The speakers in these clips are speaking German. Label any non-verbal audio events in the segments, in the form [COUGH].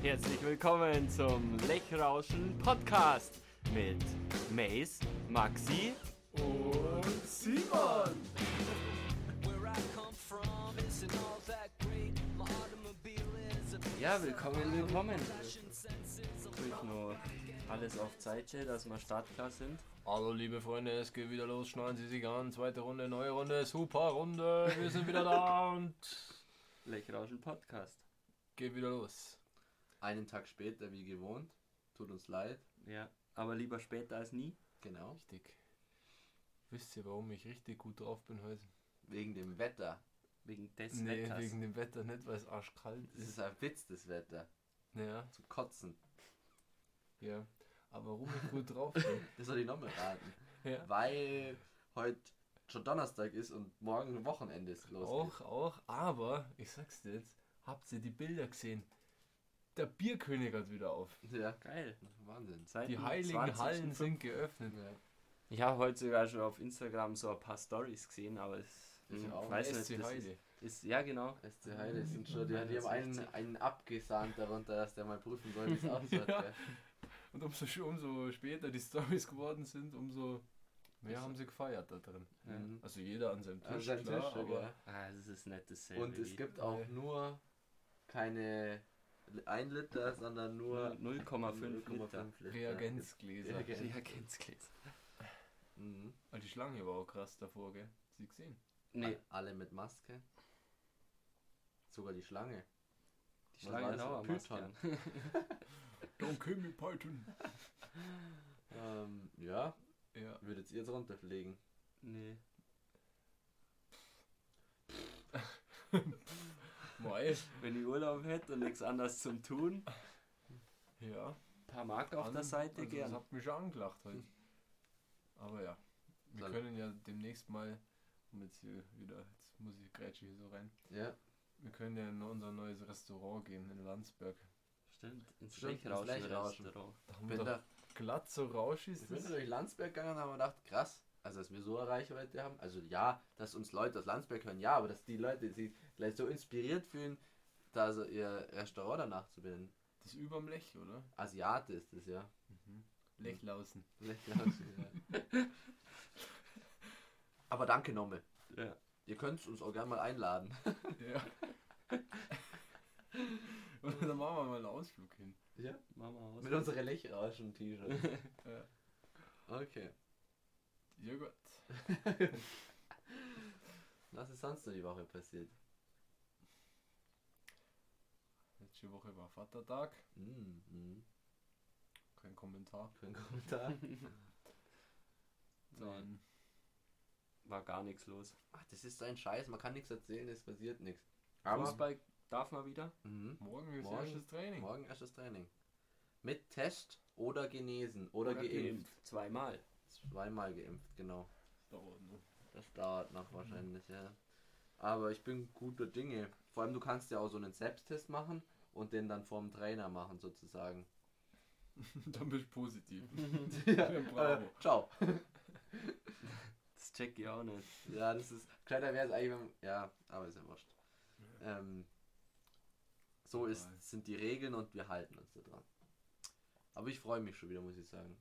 Herzlich willkommen zum Lechrauschen Podcast mit Mace, Maxi und Simon. Ja, willkommen, willkommen. Ich nur alles auf Zeit, dass wir startklar sind. Hallo liebe Freunde, es geht wieder los, schneiden Sie sich an, zweite Runde, neue Runde, super Runde, wir sind wieder da [LAUGHS] und Lechrauschen Podcast. geht wieder los. Einen Tag später wie gewohnt. Tut uns leid. Ja, aber lieber später als nie. Genau. Richtig. Wisst ihr, warum ich richtig gut drauf bin heute? Wegen dem Wetter. Wegen des Nee, Wetters. wegen dem Wetter nicht, weil es arschkalt Es ist. ist ein Witz, das Wetter. Ja, Zum Kotzen. ja. Aber warum ich gut drauf bin? [LAUGHS] Das soll ich nochmal raten. Ja. Weil heute schon Donnerstag ist und morgen Wochenende ist los. Auch, auch, aber ich sag's dir jetzt, habt ihr die Bilder gesehen? Der Bierkönig hat wieder auf. Ja, Geil. Wahnsinn. Seit Die heiligen 20.05. Hallen sind geöffnet. Ja. Ich habe heute sogar schon auf Instagram so ein paar Stories gesehen, aber es Ich hm, weiß SC nicht, das Heide. ist, ist ja genau. SC Heide sind schon, die, die haben einen, einen abgesahnt darunter, dass der mal prüfen soll, wie es [LAUGHS] ausschaut. Ja. Und umso, umso später die Stories geworden sind, umso mehr haben sie gefeiert da drin. Mhm. Also jeder an seinem Tisch, An seinem klar, Tisch, ja, aber gell. Ah, das ist nicht dasselbe. Und es gibt auch nur keine 1 Liter, sondern nur 0,5 Liter. Liter. Reagenzgläser. Reagenz. Reagenzgläser. Mhm. Ah, Die Schlange war auch krass davor, gell? Sie gesehen? Nee, Alle mit Maske. Sogar die Schlange. die Was Schlange war das? Python. [LAUGHS] Don't kill me, Python. Ähm, ja, Ja. würdet ihr jetzt runterfliegen? Nee. [LAUGHS] Mei. Wenn ich Urlaub hätte und nichts anderes zum tun, Ja. ein paar Mark auf An- der Seite also Das gern. hat mich schon angelacht heute. Aber ja. Wir Soll- können ja demnächst mal, um jetzt hier wieder, jetzt muss ich grätsche hier so rein. Ja, Wir können ja in unser neues Restaurant gehen in Landsberg. Stimmt, ins Stimmt, ins Lechrauschen Lechrauschen. Restaurant. Da haben bin, glatt so rauschig ich ist bin das. durch Landsberg gegangen und habe mir gedacht, krass, also dass wir so eine Reichweite haben. Also ja, dass uns Leute aus Landsberg hören, ja, aber dass die Leute sich gleich so inspiriert fühlen, da so ihr Restaurant danach zu benennen. Das ist überm Lech, oder? Asiate ist es ja. Lechlausen. ja. [LAUGHS] aber danke nochmal. Ja. Ihr könnt uns auch gerne mal einladen. [LAUGHS] Ja. [LAUGHS] Und dann machen wir mal einen Ausflug hin. Ja. Machen wir aus. Mit unseren Lechrauschen-T-Shirts. Ja. Okay. Ja gut. Was ist sonst noch die Woche passiert? Letzte Woche war Vatertag. Mm, mm. Kein Kommentar. Kein Kommentar. [LAUGHS] Dann War gar nichts los. Ach, das ist ein Scheiß, man kann nichts erzählen, es passiert nichts. Aber Fußball darf man wieder. Mhm. morgen ist Morgen- erstes Training. morgen erstes Training. Mit Test oder genesen oder, geimpft. Zweimal. Zweimal geimpft, genau. Das dauert noch. Das dauert noch wahrscheinlich, ja. Aber ich bin guter Dinge. Vor allem, du kannst ja auch so einen Selbsttest machen und den dann vorm Trainer machen, sozusagen. [LAUGHS] Dann bist du positiv. [LAUGHS] [LAUGHS] ja, bravo. Äh, ciao. Das check ich auch nicht. Ja, das ist. Kleiner wäre es eigentlich, wenn. Ja, aber ist ja wurscht. Ähm, so ist, sind die Regeln und wir halten uns da dran. Aber ich freue mich schon wieder, muss ich sagen.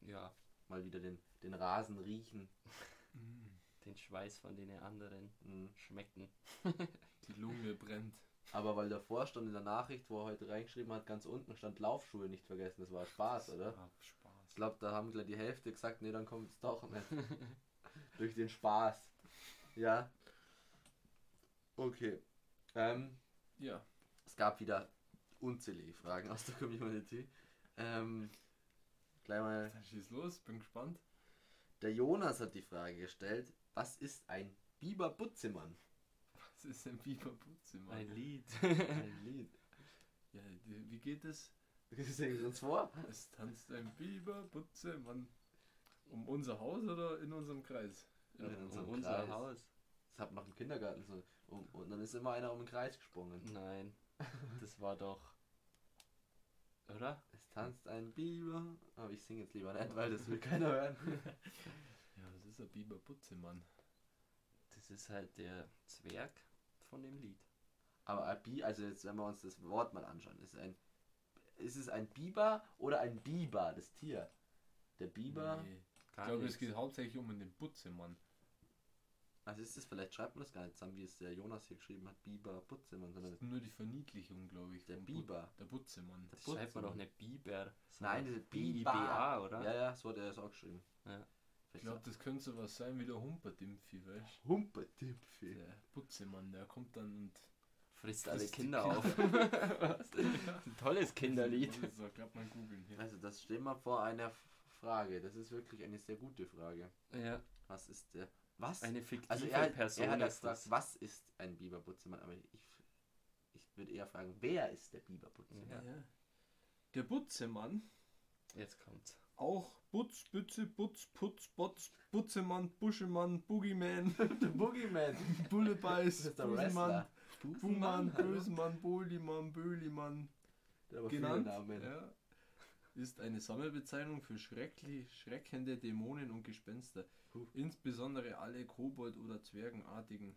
Ja, Mal wieder den, den Rasen riechen. den Schweiß von den anderen Mhm. schmecken. Die Lunge brennt. Aber weil davor stand in der Nachricht, wo er heute reingeschrieben hat, ganz unten stand Laufschuhe nicht vergessen. Das war Spaß, oder? Ah, Spaß. Ich glaube, da haben gleich die Hälfte gesagt, nee, dann kommt es doch nicht. [LAUGHS] Durch den Spaß. Ja. Okay. Ähm, Ja. es gab wieder unzählige Fragen aus der Community. Ähm, gleich mal, Dann schieß los, bin gespannt. der Jonas hat die Frage gestellt, was ist ein Biber Butzemann? Was ist ein Biberputze, Mann? Ein Lied. [LAUGHS] Ein Lied. Ja, wie geht es? Singen Sie uns vor? Es tanzt ein Biberputze, Mann. Um unser Haus oder in unserem Kreis? In um unserem unser Kreis. Haus. Das hat man noch im Kindergarten so. Um, und dann ist immer einer um den Kreis gesprungen. Nein, [LAUGHS] das war doch. Oder? Es tanzt ein Biber. Aber ich singe jetzt lieber nicht, weil das will keiner hören. [LAUGHS] Ja, das ist ein Biberputze, Mann. Das ist halt der Zwerg von dem Lied. Aber ein Bi, also jetzt, wenn wir uns das Wort mal anschauen, ist ein, ist es ein Biber oder ein Biber, das Tier? Der Biber, Nee. Ich glaube, es geht hauptsächlich um den Butzemann. also ist es, vielleicht schreibt man das gar nicht zusammen, wie es der Jonas hier geschrieben hat, Biber, Butzemann, Das ist nur die Verniedlichung, glaube ich. der Biber. But, der Butzemann. Das schreibt man doch nicht Biber. Nein, sondern diese B-I-B-A, oder? Ja, ja, so hat er es auch geschrieben. Ja. Ich glaube, das könnte so was sein wie der Humperdimpfi, weißt du? Der Butzemann, der kommt dann und. Frisst alle Frisst die Kinder Kinder. auf. [LAUGHS] Ein tolles Kinderlied. So, glaub mal googeln hier. Also das stehen wir vor einer Frage. Das ist wirklich eine sehr gute Frage. Ja, Was ist der? Was? eine fiktive also er, hat- Person er hat das. was ist ein Biberbutzemann? Aber ich, ich würde eher fragen, wer ist der Biberbutzemann? Ja. Ja. Der Butzemann, Jetzt kommt's. Auch Butz, Bütze, Butz, Putz, Botz, Butzemann, Buschemann, Boogeyman, [LAUGHS] Der Boogeyman. Bullebeiß, Wrestler. Buhmann? Bösemann, Bolimann, viele genannt. Ja, ist eine Sammelbezeichnung für schrecklich, schreckende Dämonen und Gespenster. Puh. Insbesondere alle Kobold- oder Zwergenartigen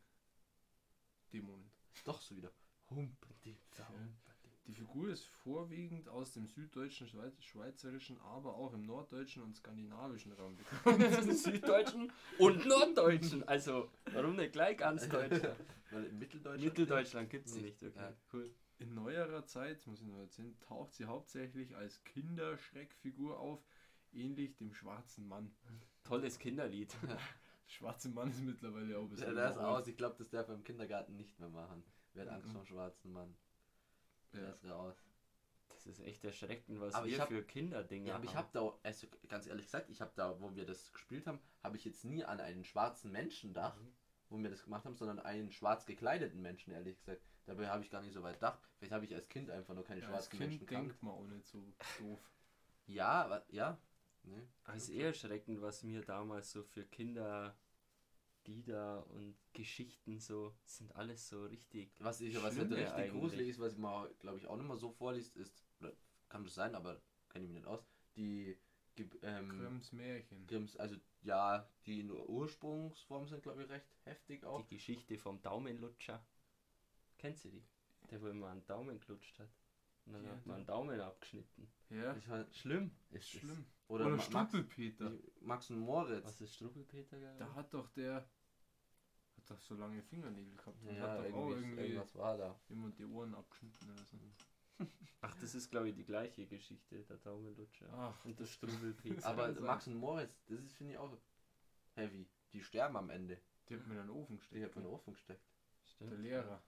Dämonen. Doch so wieder. Humpetimpfi. Die Figur ist vorwiegend aus dem süddeutschen, Schweiz, schweizerischen, aber auch im norddeutschen und skandinavischen Raum bekannt. [LAUGHS] Süddeutschen und Norddeutschen. Also, warum nicht gleich ganz Deutsch? [LAUGHS] Weil im Mitteldeutschland. Mitteldeutschland gibt es Nicht. nicht, okay. Ja. Cool. In neuerer Zeit, muss ich noch erzählen, taucht sie hauptsächlich als Kinderschreckfigur auf, ähnlich dem schwarzen Mann. Tolles Kinderlied. [LAUGHS] Der schwarze Mann ist mittlerweile auch ein Ja, bisschen der ist überholt. aus. Ich glaube, das darf er im Kindergarten nicht mehr machen. Wer hat Angst Mhm. vor dem schwarzen Mann? Ja. ist raus. Das ist echt erschreckend, was Aber ich wir hab- für Kinderdinger Ja, aber ich haben. habe da, also ganz ehrlich gesagt, ich habe da, wo wir das gespielt haben, habe ich jetzt nie an einen schwarzen Menschen gedacht, Mhm. wo wir das gemacht haben, sondern einen schwarz gekleideten Menschen, ehrlich gesagt. Dabei habe ich gar nicht so weit gedacht. Vielleicht habe ich als Kind einfach nur keine Ja, als schwarzen Kind Menschen gekannt. denkt man auch nicht so doof. Ja, aber, ja. Nee. Es ist eher erschreckend, was mir damals so für Kinder Lieder und Geschichten so sind alles so richtig. Was ich, was halt richtig eigentlich. gruselig ist, was man, glaube ich, auch nicht mehr so vorliest, ist, oder kann das sein, aber kenne ich mich nicht aus, die ähm, Grimms Märchen. Grimms, also ja, die in Ursprungsform sind, glaube ich, recht heftig auch. Die Geschichte vom Daumenlutscher. Kennst du die? Der, wo immer einen Daumen klutscht hat. Und dann Ja, hat man einen Daumen abgeschnitten. Ja, Ich mein, Schlimm. ist schlimm. Oder, Oder, Max, Struppelpeter. Max und Moritz. Was ist Struppelpeter? Gary? Da hat doch der. Hat doch so lange Fingernägel gehabt. Und ja, hat doch auch irgendwie, irgendwie irgendwas war da. jemand die Ohren abgeschnitten oder so. [LAUGHS] Ach, das ist glaube ich die gleiche Geschichte, der Daumenlutscher. Ach, Und der Struppelpeter. Aber. Max und Moritz, das ist, finde ich, auch heavy. Die sterben am Ende. die hat mir in den Ofen Die gesteckt. hat man in den Ofen gesteckt. Stimmt. Der Lehrer.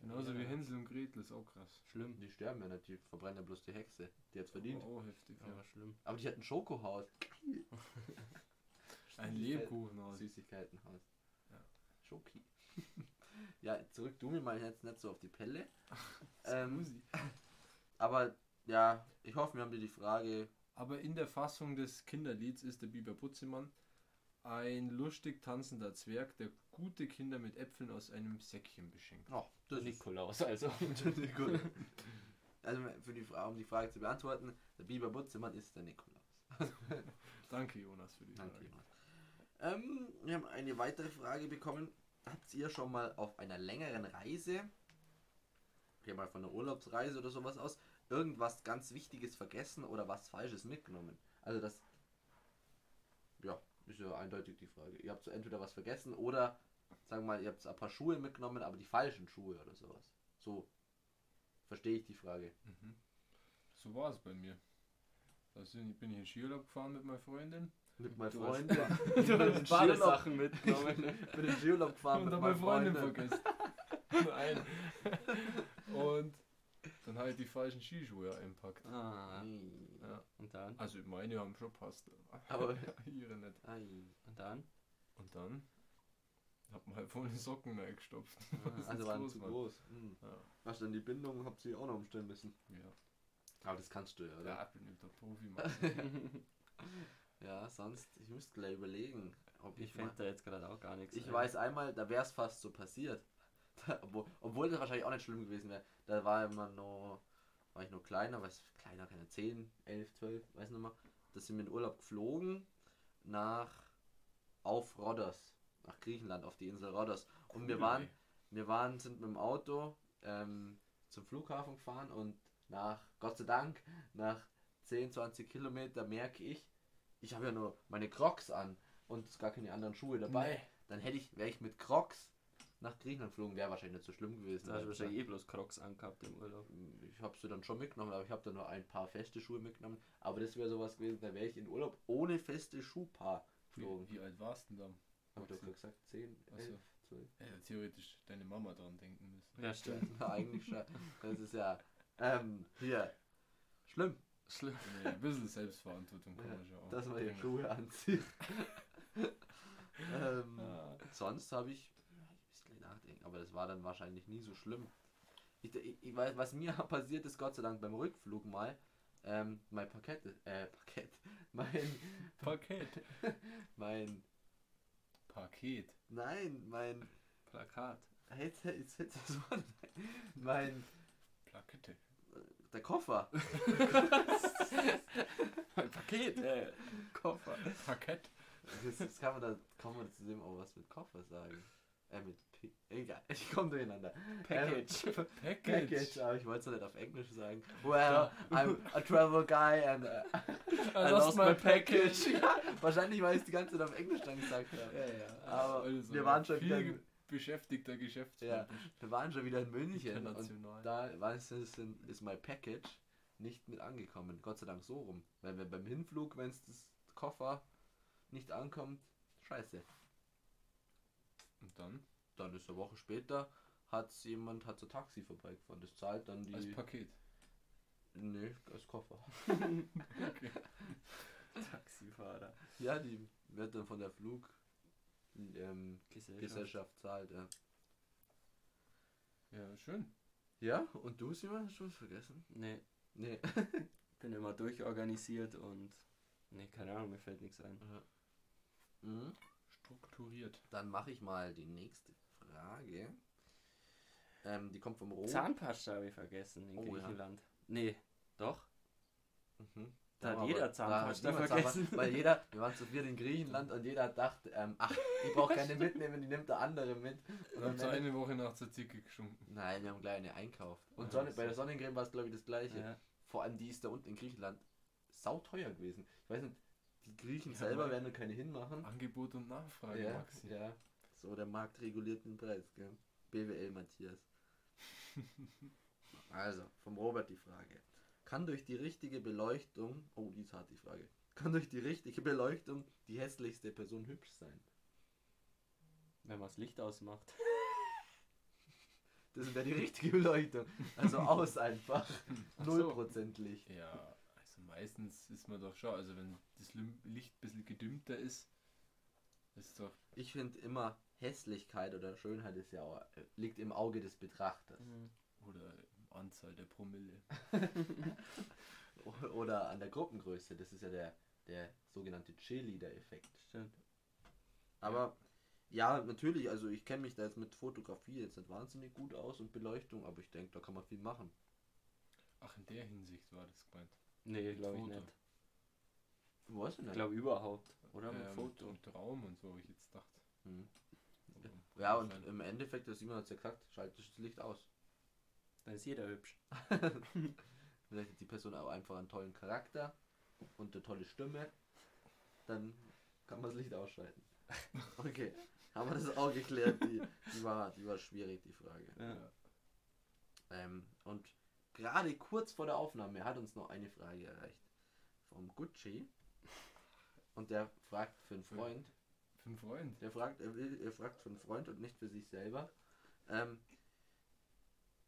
Genauso wie Ja. Hänsel und Gretel ist auch krass. Schlimm. Die sterben ja nicht, die verbrennen ja bloß die Hexe. Die hat's verdient. Oh, heftig. Aber Ja. schlimm. Aber die hat ein Schokohaus. [LAUGHS] Ein Lebkuchenhaus. Süßigkeitenhaus. Ja. Schoki. [LAUGHS] ja, zurück du mir mal jetzt nicht so auf die Pelle. [LAUGHS] ähm, aber ja, ich hoffe, wir haben dir die Frage. Aber in der Fassung des Kinderlieds ist der Biber Putzemann ein lustig tanzender Zwerg, der gute Kinder mit Äpfeln aus einem Säckchen beschenkt. Oh, das Nikolaus, also. [LAUGHS] gut. [LAUGHS] Also für die Frage, um die Frage zu beantworten, der Biber Butzemann ist der Nikolaus. [LAUGHS] Danke, Jonas, für die Danke. Frage. Jonas. Ähm, wir haben eine weitere Frage bekommen. Habt ihr schon mal auf einer längeren Reise, geh mal von einer Urlaubsreise oder sowas aus, irgendwas ganz Wichtiges vergessen oder was Falsches mitgenommen? Also das, ja, ist ja eindeutig die Frage. Ihr habt so entweder was vergessen oder, sagen wir mal, ihr habt ein paar Schuhe mitgenommen, aber die falschen Schuhe oder sowas. So verstehe ich die Frage. Mhm. So war es bei mir. Da sind- bin ich in Skiurlaub gefahren mit meiner Freundin. Mit meinen hast- Freunden. [LAUGHS] Du hast in Badesachen mitgenommen. Ich [LAUGHS] bin in Skiurlaub gefahren und mit habe meinen meine Freundin Freunden. vergessen. Nein. Und dann halt die falschen Skischuhe einpackt. ah. Ja. und dann? Also meine haben schon passt. Aber [LAUGHS] ihre nicht. Und dann? Und dann hat man halt vorne die Socken reingestopft. Was [LAUGHS] Also waren los zu war. groß. Hm. Ja. Hast du dann die Bindung, habt ihr auch noch umstellen müssen. Ja. Aber das kannst du ja, oder? Ja, ich bin der Profi, Mann. [LAUGHS] Ja, sonst, ich müsste gleich überlegen, ob Ich fände da jetzt gerade auch gar nichts. Ich ein. weiß einmal, da wäre es fast so passiert. [LAUGHS] obwohl, obwohl das wahrscheinlich auch nicht schlimm gewesen wäre. Da war immer noch, war ich noch kleiner, weiß kleiner, keine 10, 11, 12, weiß nicht mehr. Da sind wir in Urlaub geflogen nach auf Rhodos, nach Griechenland, auf die Insel Rhodos. Und wir waren, ey. wir waren, sind mit dem Auto ähm, zum Flughafen gefahren und nach, Gott sei Dank, nach 10, 20 Kilometer merke ich, ich habe ja nur meine Crocs an und gar keine anderen Schuhe dabei. Nee. Dann hätte ich, wäre ich mit Crocs nach Griechenland geflogen, wäre wahrscheinlich nicht so schlimm gewesen. Da hast du weil- wahrscheinlich eh bloß Crocs angehabt im Urlaub. ich habe sie dann schon mitgenommen, aber ich habe dann nur ein paar feste Schuhe mitgenommen. Aber das wäre sowas gewesen, da wäre ich in Urlaub ohne feste Schuhpaar geflogen. Wie, wie alt warst du denn dann? Hab ich doch gesagt, 10, Ach so. 11, 12. Hätte theoretisch deine Mama dran denken müssen. Ja, stimmt. Ja, [LAUGHS] eigentlich schon. Das ist ja, ähm, hier, schlimm, Schlimm. Nee, ein bisschen Selbstverantwortung kann Ja, man schon auch. dass man hier bringen. Schuhe anzieht. [LAUGHS] ähm, Ah. sonst habe ich ein bisschen nachdenken, aber das war dann wahrscheinlich nie so schlimm. Ich, ich, ich weiß, was mir [LAUGHS] passiert ist, Gott sei Dank beim Rückflug mal, ähm, mein Parkett, äh, Parkett, mein, Paket. mein, Paket. nein, mein, Plakat. jetzt, jetzt, jetzt Wort, mein, Plakette. der Koffer, [LAUGHS] Ein Paket, äh, Koffer. Parkett. das, das kann man da, kann man zu dem auch was mit Koffer sagen, äh, mit P, egal, [LAUGHS] ich komme durcheinander. Package. Ähm, [LAUGHS] Package. Package, aber ich wollte es nicht auf Englisch sagen. Well, I'm a travel guy and [LAUGHS] uh, I lost my package. ja, wahrscheinlich, weil ich es die ganze Zeit auf Englisch dann gesagt habe. Ja, ja. Aber Weil du so wir waren schon wieder, beschäftigter Geschäftsmann Ja. wir waren schon wieder in München und da weißt du, ist, ist my package nicht mit angekommen. Gott sei Dank so rum. Weil wir beim Hinflug, wenn es das Koffer nicht ankommt, scheiße. Und dann Dann ist eine Woche später hat jemand hat so Taxi vorbeigefahren. Das zahlt dann die. als Paket. nee, als Koffer. [LAUGHS] Okay. Taxifahrer. Ja, die wird dann von der Flug ähm, Gesellschaft. Gesellschaft zahlt, ja. Ja, schön. Ja, und du, Simon, hast du was vergessen? Nee, Nee. [LAUGHS] bin immer durchorganisiert und. Nee, keine Ahnung, mir fällt nichts ein. Mhm. Strukturiert. Dann mache ich mal die nächste Frage. Ähm, die kommt vom Rom. Zahnpasta habe ich vergessen in Oh, ja. Griechenland. Nee, doch. Mhm. Da hat jeder Zahnpasta vergessen. Zahnpasta, Weil jeder, wir waren zu viert in Griechenland und jeder dachte, ähm, ach, ich brauche keine mitnehmen, die nimmt der andere mit. Und dann ihr eine Woche nach Tzatziki geschunken. Nein, wir haben gleich eine einkauft. Und Sonne, so. bei der Sonnencreme war es glaube ich das gleiche. Ja. Vor allem die ist da unten in Griechenland sauteuer gewesen. Ich weiß nicht, die Griechen Ja, selber werden da keine hinmachen. Angebot und Nachfrage, ja, Maxi. ja, so der Markt reguliert den Preis, gell? BWL Matthias. [LAUGHS] also, vom Robert die Frage. Kann durch die richtige Beleuchtung, oh, die ist hart die Frage, kann durch die richtige Beleuchtung die hässlichste Person hübsch sein? Wenn man das Licht ausmacht. Das wäre die richtige Beleuchtung. Also aus [LAUGHS] einfach. Ach so. Nullprozent Licht. Ja, meistens ist man doch schon, also wenn das Licht ein bisschen gedümmter ist, ist doch Ich finde immer, Hässlichkeit oder Schönheit ist ja auch, äh, liegt im Auge des Betrachters. oder Anzahl der Promille. [LAUGHS] [LAUGHS] Oder an der Gruppengröße. Das ist ja der, der sogenannte Cheerleader-Effekt. Stimmt. Aber ja, natürlich, also ich kenne mich da jetzt mit Fotografie jetzt nicht wahnsinnig gut aus und Beleuchtung, aber ich denke, da kann man viel machen. Ach, in der Hinsicht war das gemeint. Nee, glaube ich Foto. nicht. Wo hast du Ich glaube überhaupt. Oder mit Ähm, Foto. Und Raum und so, habe ich jetzt gedacht. Hm. Ja, und wahrscheinlich- im Endeffekt, das Simon hat ja gesagt, schaltet das Licht aus. Dann ist jeder hübsch. [LAUGHS] Vielleicht hat die Person auch einfach einen tollen Charakter und eine tolle Stimme. Dann kann man das Licht ausschalten. [LAUGHS] Okay, haben wir das auch geklärt. Die, die, war, die war schwierig, die Frage. Ja. Ähm, und gerade kurz vor der Aufnahme hat uns noch eine Frage erreicht. Vom Gucci. Und der fragt für einen Freund. Für einen Freund. Der fragt, er, will, er fragt für einen Freund und nicht für sich selber. Ähm,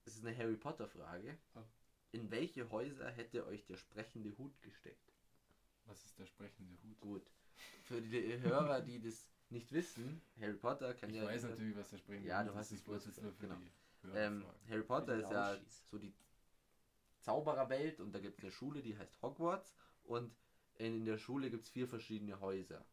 es ist eine Harry Potter Frage. Oh. In welche Häuser hätte euch der sprechende Hut gesteckt? Was ist der sprechende Hut? Gut. Für die Hörer, die das nicht wissen, Harry Potter kann Ich ja. weiß natürlich, was der sprechende Ja, Hut du hast ist. es Ich bloß jetzt nur für gesagt, die Ähm. Harry Potter ist ja so die Zaubererwelt und da gibt es eine Schule, die heißt Hogwarts und in, der Schule gibt es vier verschiedene Häuser.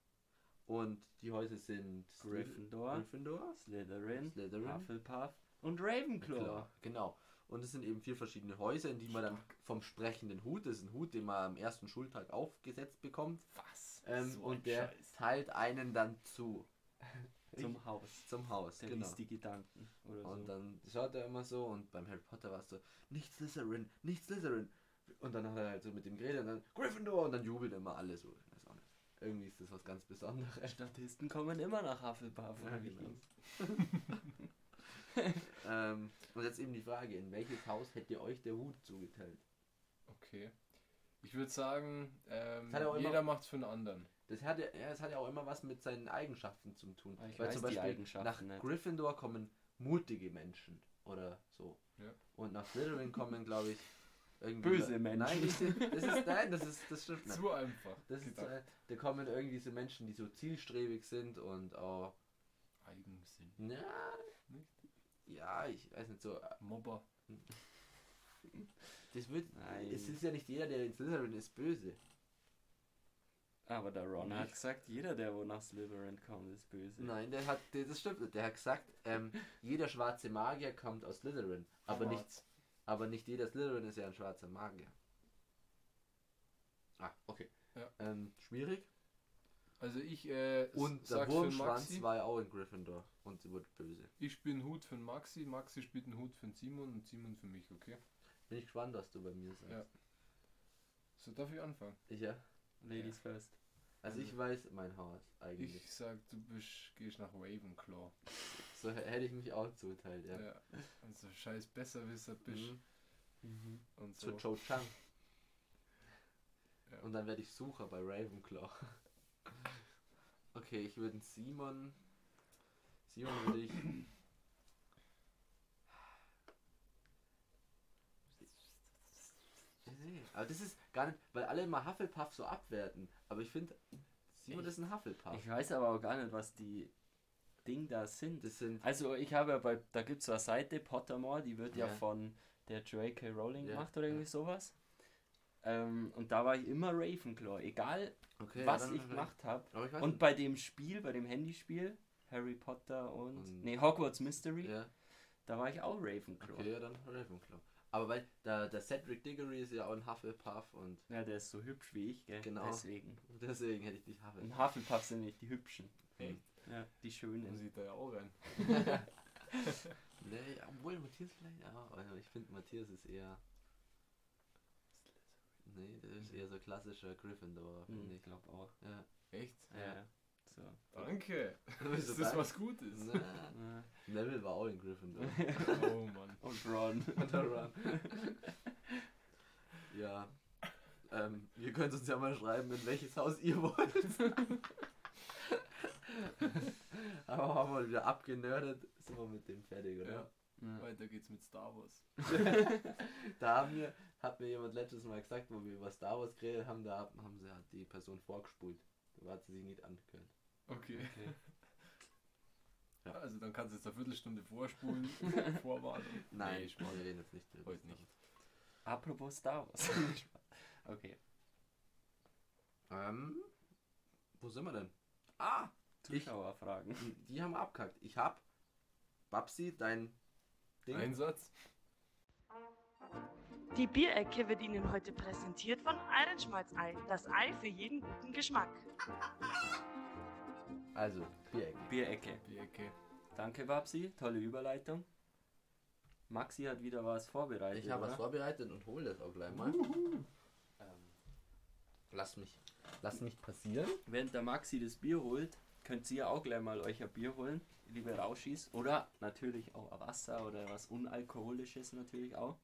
Und die Häuser sind Gryffindor, Gryffindor, Slytherin, Slytherin, Hufflepuff und Ravenclaw. Klar, genau. Und es sind eben vier verschiedene Häuser, in die man dann vom sprechenden Hut, das ist ein Hut, den man am ersten Schultag aufgesetzt bekommt, Was? ähm, So und der Scheiß. teilt einen dann zu. Zum Haus. zum Haus, Der genau. liest die Gedanken. Oder Und so. dann schaut er immer so und beim Harry Potter war es so, nicht Slytherin, nicht Slytherin. Und dann hat er halt so mit dem geredet und dann Gryffindor und dann jubelt immer alle so. Ich weiß auch nicht. Irgendwie ist das was ganz Besonderes. Statisten kommen immer nach Hufflepuff. Ja, genau. [LAUGHS] ähm, und jetzt eben die Frage, in welches Haus hätte ihr euch der Hut zugeteilt? Okay. Ich würde sagen, ähm, jeder macht's für einen anderen. Das hat ja, das hat ja auch immer was mit seinen Eigenschaften zu tun. Ah, ich Weil weiß zum die Beispiel Eigenschaften nach nicht. Gryffindor kommen mutige Menschen oder so. Ja. Und nach Slytherin kommen, glaube ich, irgendwie Böse Menschen. Nein, nicht, das ist nein, das ist das stimmt [LAUGHS] nicht. Zu einfach. Das ist, äh, da kommen irgendwie so Menschen, die so zielstrebig sind und auch Eigensinn. ja, Nicht? ja, ich weiß nicht so. äh, Mobber. Das wird, Nein. es ist ja nicht jeder, der in Slytherin ist, böse. Aber der Ron hat Nicht? gesagt, jeder, der wo nach Slytherin kommt, ist böse. Nein, der hat, der, das stimmt. nicht. Der hat gesagt, ähm, [LAUGHS] jeder schwarze Magier kommt aus Slytherin, aber nicht, Schwarz. aber nicht jeder Slytherin ist ja ein schwarzer Magier. Ah, okay. Ja. Ähm, schwierig. Also ich äh, Und der Wurmschwanz war ja auch in Gryffindor und sie wurde böse. Ich spiele einen Hut für Maxi, Maxi spielt einen Hut für Simon und Simon für mich, okay? Bin ich gespannt, was du bei mir sagst. Ja. So darf ich anfangen. Ich ja. Ladies first. Also ich weiß mein Haus eigentlich. Ich sag, du bist, gehst nach Ravenclaw. [LAUGHS] So hätte ich mich auch zuteilt, ja. Ja. Also scheiß Besserwisser bist Mhm. Mhm. und Zu so. Joe Chang. [LAUGHS] Ja. Und dann werde ich Sucher bei Ravenclaw. [LAUGHS] Okay, ich würde Simon. Simon würde ich. Nee, Aber das ist gar nicht, weil alle immer Hufflepuff so abwerten. Aber ich finde, Simon ist ein Hufflepuff. Ich weiß aber auch gar nicht, was die Ding da sind. Das sind. Also ich habe ja bei, da gibt es eine Seite, Pottermore, die wird ja, Ja. von der J.K. Rowling Ja, gemacht oder irgendwie ja. sowas. Ähm, und da war ich immer Ravenclaw, egal Okay, was ich gemacht habe. Ich Und nicht. bei dem Spiel, bei dem Handyspiel, Harry Potter und, Und- nee, Hogwarts Mystery, da war ich auch Ravenclaw. okay, ja, dann Ravenclaw. Aber weil der, der Cedric Diggory ist ja auch ein Hufflepuff und Ja, der ist so hübsch wie ich, gell? Genau. Deswegen. [LAUGHS] deswegen hätte ich dich Hufflepuff. Und Hufflepuff sind nicht die hübschen. Echt? Ja, die Man schönen. sieht da ja auch rein. [LAUGHS] Nee, obwohl Matthias vielleicht ja, also ich finde Matthias ist eher. Nee, der ist eher so klassischer Gryffindor, finde ich ich. glaube auch. Ja. Echt? Ja. So. Danke. [LAUGHS] Wieso Ist das danke? was Gutes? Na, [LAUGHS] Ja. Neville war auch in Gryffindor. [LAUGHS] Oh Mann. Und Ron. Und Ron. ja. Ähm, ihr könnt uns ja mal schreiben, in welches Haus ihr wollt. Aber haben wir wieder abgenördet, sind wir mit dem fertig, oder? Ja. Ja. Weiter geht's mit Star Wars. da haben wir, hat mir jemand letztes Mal gesagt, wo wir über Star Wars geredet haben, da haben sie hat die Person vorgespult. Da hat sie sich nicht angehört. Okay. Okay. [LAUGHS] Ja. Also dann kannst du jetzt eine Viertelstunde vorspulen, [LAUGHS] vorwarnen. Nein, Nee, ich wir reden jetzt nicht drüber. Heute nicht. Apropos Star Wars. [LAUGHS] okay. Ähm, wo sind wir denn? Ah, Zuschauerfragen. die haben wir abgehackt. Ich hab, Babsi, dein Ding. Einsatz. Die Bierecke wird Ihnen heute präsentiert von Eirenschmalzei. Das Ei für jeden guten Geschmack. Also. Bierecke. Die Ecke. Danke, Babsi. Tolle Überleitung. Maxi hat wieder was vorbereitet. Ich habe was vorbereitet und hole das auch gleich mal. Ähm, lass mich, lass mich passieren. Während der Maxi das Bier holt, könnt ihr auch gleich mal euch ein Bier holen, liebe Rauschis. Oder natürlich auch ein Wasser oder was Unalkoholisches natürlich auch.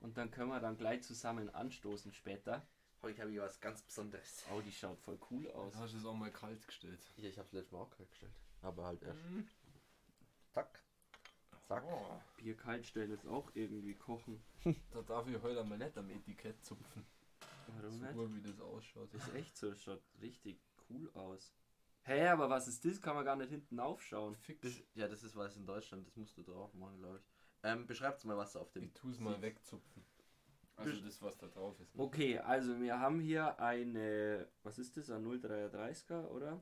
Und dann können wir dann gleich zusammen anstoßen später. Heute habe ich was ganz Besonderes. Oh, die schaut voll cool aus. Du hast es auch mal kalt gestellt. Hier, ich habe es letztes Mal auch kalt gestellt. Aber halt erst. Zack. Zack. Oh, Bier kalt stellen ist auch irgendwie kochen. [LAUGHS] da darf ich heute mal nicht am Etikett zupfen. Warum So nicht? gut, wie das ausschaut. Das ist echt so, schaut richtig cool aus. Hä, hey, aber was ist das? Kann man gar nicht hinten aufschauen. Fix. Besch- Ja, das ist was in Deutschland, das musst du drauf machen, glaube ich. Ähm, beschreibt mal, was da auf dem. Ich tue es mal wegzupfen. Also das, was da drauf ist. Okay, also wir haben hier eine, was ist das, ein 0,33er, oder?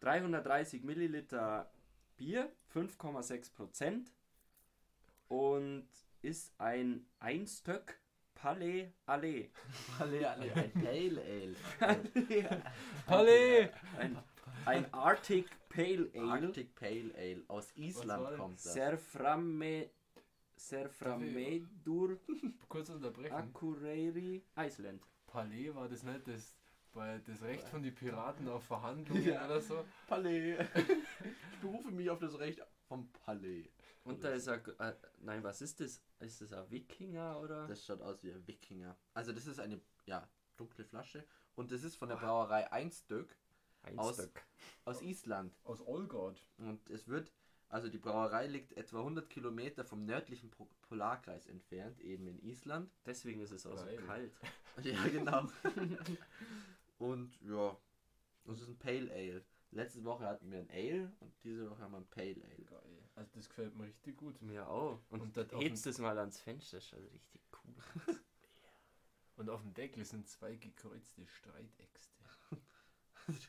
330 Milliliter Bier, 5,6 Prozent und ist ein Einstöck Palais Allee. Alle, alle, ein [LAUGHS] Pale Ale. Palais! Ein ein Arctic Pale Ale. Arctic Pale Ale. Aus Island kommt das. Serframme, Serframedur Kurz unterbrechen. Akureyri, Island. Palais war das nicht das, bei, das Recht von den Piraten auf Verhandlungen Ja. oder so? Palais. [LAUGHS] ich berufe mich auf das Recht vom Palais. Und da ist er, äh, nein, was ist das? Ist das ein Wikinger oder? Das schaut aus wie ein Wikinger. Also das ist eine, ja, dunkle Flasche. Und das ist von der Brauerei Einstök Ein aus- Stück. aus Island. Aus Olgard. Und es wird, also die Brauerei liegt etwa 100 Kilometer vom nördlichen Po- Polarkreis entfernt, eben in Island. Deswegen ist es auch so Geil. kalt. [LAUGHS] Ja, genau. [LAUGHS] und ja, das ist ein Pale Ale. Letzte Woche hatten wir ein Ale und diese Woche haben wir ein Pale Ale. Geil. Also das gefällt mir richtig gut. Mir auch. Und, Und das auf hebst es mal ans Fenster, das schaut richtig cool. [LAUGHS] Und auf dem Deckel sind zwei gekreuzte Streitäxte.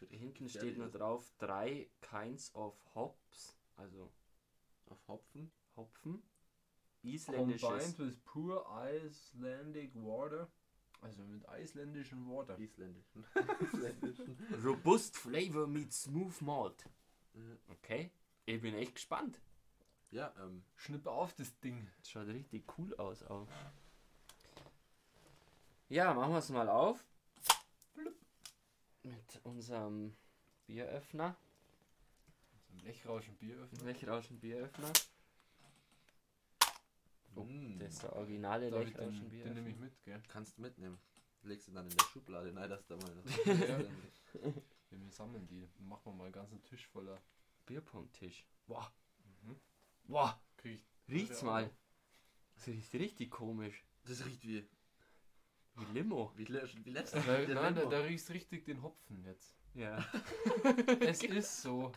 Hinten steht nur drauf, drei kinds of hops, also Auf Hopfen. Hopfen. Combined Isländisches, with pure Icelandic water. Also mit isländischem Water. Isländischen. [LAUGHS] Isländischen. robust flavor mit smooth malt. Okay, ich bin echt gespannt. Ja, ähm, Schnipp auf das Ding. Das schaut richtig cool aus auch. Ja, machen wir es mal auf. Mit unserem Bieröffner. Ein Lechrauschen Bieröffner. Lechrauschen Bieröffner. Oh, mm, Das ist der originale Darf Lechrauschen den, den Bieröffner. nehme ich mit, gell? kannst du mitnehmen. Legst du dann in der Schublade. Nein, das da mal. [LAUGHS] [LAUGHS] Ja, wir sammeln die. Dann machen wir mal einen ganzen Tisch voller. Bierpunkttisch. Boah. Mhm. Boah, Krieg ich. riecht's mal. Das riecht richtig komisch. Das riecht wie, Wie Limo. wie, wie letztes Da, Mal. der nein, da, da riecht's richtig den Hopfen jetzt. Ja. [LAUGHS] Es ist so.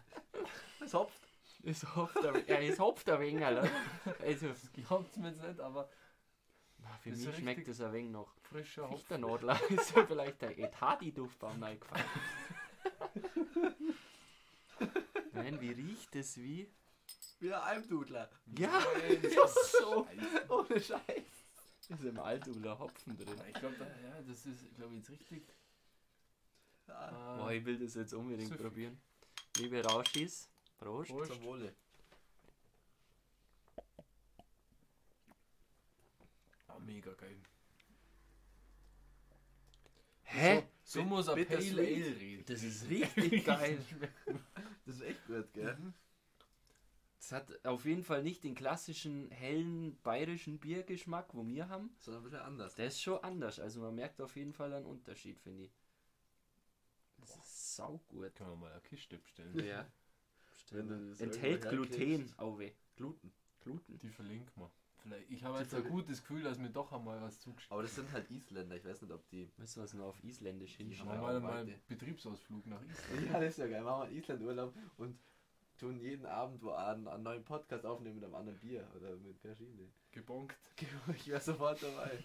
Es hopft. Es hopft ein, ja, es hopft ein wenig, oder? Also, Glaubt's mir jetzt nicht, aber na, für Das mich so schmeckt es ein wenig noch. frischer Hopfen. Fichternadler [LAUGHS] ist ja vielleicht der Etadi-Duftbaum reingefallen. Nein, wie riecht es wie? Wie ein Almdudler. Ja, das ist so. Ohne Scheiß. Ist im Altuler Hopfen drin. Ich glaube, ja, das ist, glaube ich, jetzt richtig. Ja, Äh, Boah, ich will das jetzt unbedingt Süffig. probieren. Liebe Rauschis, Prost. Prost. zum Wohle. Ah, mega geil. Hä? So, so muss ein Pale. Ale reden. Das ist richtig [LAUGHS] geil. Das ist echt gut, gell? Das hat auf jeden Fall nicht den klassischen hellen bayerischen Biergeschmack, wo wir haben. Sondern ein bisschen anders. Der ist schon anders. Also man merkt auf jeden Fall einen Unterschied, finde ich. Saugut. Können wir mal eine Kiste bestellen. Ja. Das Enthält Gluten, herkriegst. Auwe. Gluten. Gluten. Die verlinken wir. Vielleicht, ich habe jetzt ein gutes Gefühl, dass mir doch einmal was zugeschickt Aber das sind halt Isländer. Ich weiß nicht, ob die. Müssen wir es nur auf Isländisch Die Machen wir hinschreiben. mal, mal weite. einen Betriebsausflug nach Island. Ja, das ist ja geil. Machen wir einen Island-Urlaub und tun jeden Abend wo einen, einen neuen Podcast aufnehmen mit einem anderen Bier oder mit verschiedenen. Gebonkt. [LAUGHS] Ich wäre sofort dabei.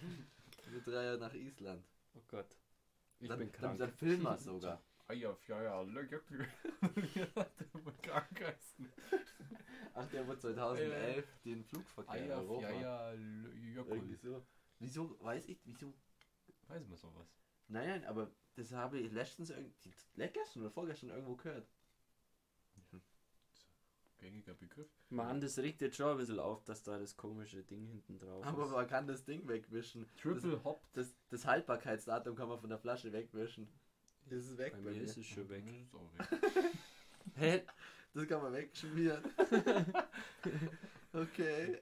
Mit drei nach Island. Oh Gott. Ich dann, bin krank. Dann, dann filmen wir [LAUGHS] sogar. Eier, Fjeier. [LAUGHS] Krankheiten. Ach, der wurde 2011 den Flugverkehr in Eier, Europa. Fjeier, Irgendwie so. Wieso, weiß ich, wieso? Weiß man sowas? Nein, nein, aber das habe ich letztens irgendwie, gestern oder vorgestern irgendwo gehört. Gängiger Begriff. Mann, das regt jetzt schon ein bisschen auf, dass da das komische Ding hinten drauf Aber ist. man kann das Ding wegwischen. Triple Hop. Das, das Haltbarkeitsdatum kann man von der Flasche wegwischen. Das ist weg Bei bei mir ist es schon weg. Das. [LAUGHS] Hä? Das kann man wegschmieren. [LAUGHS] okay.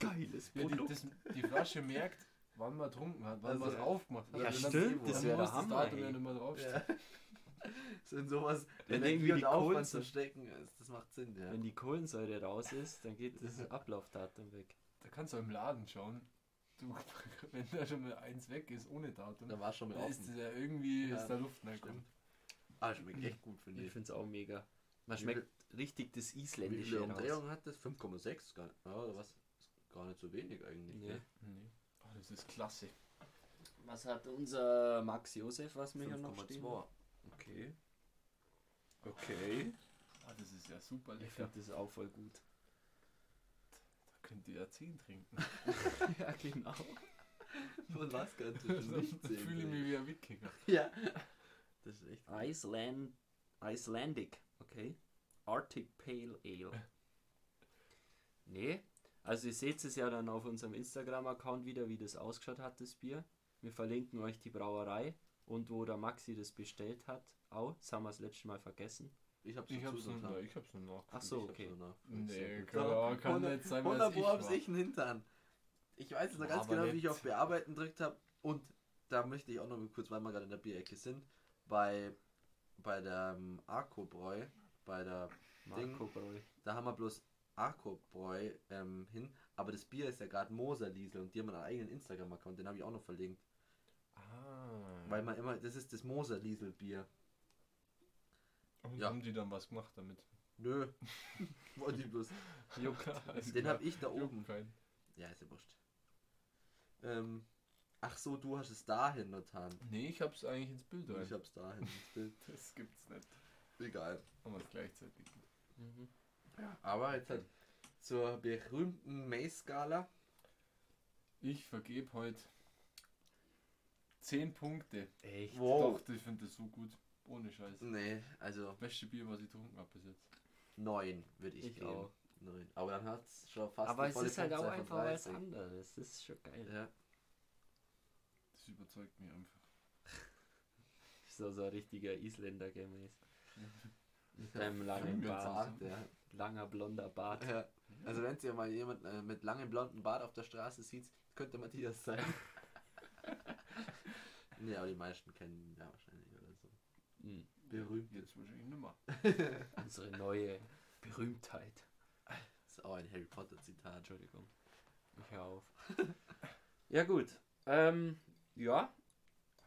Geiles Ja, die, das, die Flasche merkt, wann man getrunken hat, wann Also, man es aufgemacht hat. Ja, Also, stimmt, das wäre der Hammer. Datum ja ey. nicht mehr draufstehen. Ja. So in sowas Wenn Energie irgendwie die Aufwand Kohlen zu stecken ist, das macht Sinn, ja. Wenn die Kohlensäure raus ist, dann geht das [LAUGHS] Ablaufdatum weg. Da kannst du im Laden schauen. Du, [LAUGHS] wenn da schon mal eins weg ist, ohne Datum, Da war schon mal ist offen. das ja irgendwie Ja, ist da Luft reinkommen. Ah, schmeckt echt gut, finde Ich ich. finde es auch mega. Man Wie schmeckt richtig das Wie Isländische viele raus. Umdrehungen hat das? 5,6? Gar- Ja, oder was? Ist gar nicht so wenig eigentlich. Nee. Ne? Nee. Oh, das ist klasse. Was hat unser Max Josef, was mir hier noch steht? 5,2. Okay. Okay. Ah, das ist ja super Ich lecker. finde das auch voll gut. Da könnt ihr ja 10 trinken. [LAUGHS] genau. Von was kannst du schon nicht fühle ich sehen? mich wie ein Wikinger. [LAUGHS] Ja. Das ist echt. Iceland, Icelandic, okay. Arctic Pale Ale. [LAUGHS] Nee, also ihr seht es ja dann auf unserem Instagram-Account wieder, wie das ausgeschaut hat, das Bier. Wir verlinken euch die Brauerei und wo der Maxi das bestellt hat. Auch, das haben wir das letzte Mal vergessen. Ich hab's Ich hab's ja, ich hab's noch. Ach so, Ich hab's okay. Nee, gut. kann, So, kann 100 nicht sein, weil 100 es Pro ich hab's war. ich einen Hintern. Ich weiß jetzt noch ganz genau, wie ich auf Bearbeiten gedrückt habe. Und da möchte ich auch noch kurz, weil wir gerade in der Bierecke sind, bei, bei der ähm, Arco-Bräu, bei der Bräu. Da haben wir bloß Arco-Bräu ähm, hin, aber das Bier ist ja gerade Moser-Liesel und die haben einen eigenen Instagram-Account, den habe ich auch noch verlinkt. Ah. Weil man immer, das ist das Moser-Liesel-Bier. Und ja. haben die dann was gemacht damit? Nö, [LAUGHS] wollte ich bloß. [LAUGHS] Juckt. Den habe ich da oben. Kein. Ja, ist ja wurscht. Ähm, ach so, du hast es dahin getan. Nee, ich hab's eigentlich ins Bild Ich rein. hab's dahin ins Bild. [LAUGHS] Das gibt's nicht. Egal. Haben wir es gleichzeitig. Mhm. Aber jetzt halt zur berühmten May-Skala. Ich vergebe heute 10 Punkte. Echt? Wow. Doch, ich finde das so gut. Ohne Scheiß. Nee, also Beste Bier, was ich getrunken habe bis jetzt. neun würde ich, Ich geben. auch. Neun. Aber dann hat es schon fast Aber es ist halt auch einfach was 30. anderes. Das ist schon geil. Ja. Das überzeugt mich einfach. [LAUGHS] So, so ein richtiger Isländer gemäß. Mit einem langen Bart. ja. Langer blonder Bart. ja. Also wenn ihr mal jemand äh, mit langem blonden Bart auf der Straße sieht, könnte Matthias sein. ja, aber die meisten kennen ihn ja wahrscheinlich oder so. Mhm. Berühmt. Jetzt wahrscheinlich nicht mehr. [LAUGHS] Unsere neue Berühmtheit. Das ist auch ein Harry Potter Zitat. Entschuldigung. Ich hör auf. [LAUGHS] ja gut. Ähm, ja.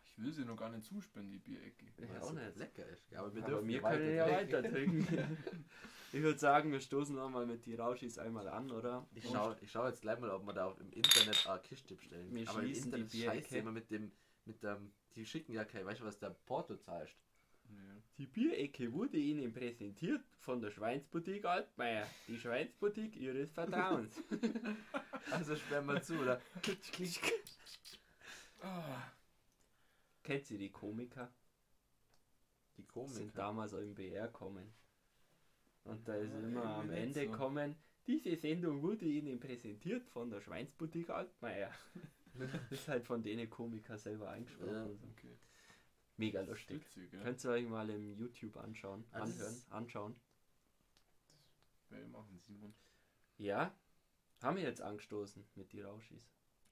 Ich will sie noch gar nicht zuspenden, die Bierecke. Ich Weil auch nicht. lecker ist. Ja, aber wir dürfen wir weiter können ja trinken. weiter trinken. [LAUGHS] ich würde sagen, wir stoßen nochmal mit die Rauschis einmal an, oder? Ich schaue ich schau jetzt gleich mal, ob wir da auf, im Internet eine Kiste bestellen. Wir aber im schließen die Internet scheiße Bierecke. immer mit dem, mit dem, die schicken ja kein, weißt du was der Porto zahlst? Die Bierecke wurde Ihnen präsentiert von der Schweinsboutique Altmaier. Die Schweinsboutique Ihres Vertrauens. [LAUGHS] Also sperren wir zu, oder? Ah, Kennt Sie die Komiker? Die sind Komiker. damals auch im BR kommen. Und da ist Ja, immer am Ende so. kommen, diese Sendung wurde Ihnen präsentiert von der Schweinsboutique Altmaier. [LAUGHS] das ist halt von denen Komiker selber eingesprochen. Ja. und so. okay. Mega lustig. Witzig, ja. Könnt ihr euch mal im YouTube anschauen, das anhören, anschauen. Wer machen, Simon? Ja, haben wir jetzt angestoßen mit die Rauschis.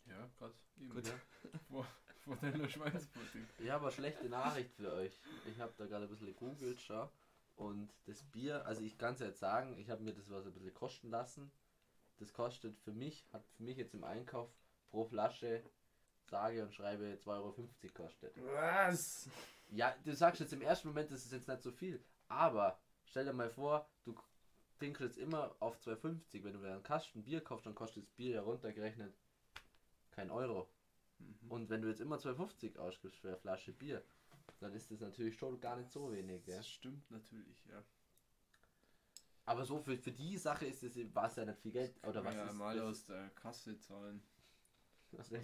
Ja, gerade eben. Gut. Ja. [LAUGHS] Vor, vor deiner Schweinsboutique. Ich habe eine schlechte Nachricht für euch. Ich habe da gerade ein bisschen gegoogelt, schau. Und das Bier, also ich kann es jetzt sagen, ich habe mir das was ein bisschen kosten lassen. Das kostet für mich, hat für mich jetzt im Einkauf pro Flasche, sage und schreibe 2,50 Euro kostet. Was? Ja, du sagst jetzt im ersten Moment, das ist jetzt nicht so viel. Aber stell dir mal vor, du trinkst jetzt immer auf 2,50. Wenn du dir einen Kasten Bier kaufst, dann kostet das Bier ja runtergerechnet kein Euro. Mhm. Und wenn du jetzt immer 2,50 ausgibst für eine Flasche Bier, dann ist das natürlich schon gar nicht so wenig. Das stimmt natürlich, ja. Aber so für, für die Sache ist es war es ja nicht viel Geld. Oder was ja, ist mal das? aus der Kasse zahlen. Kasse?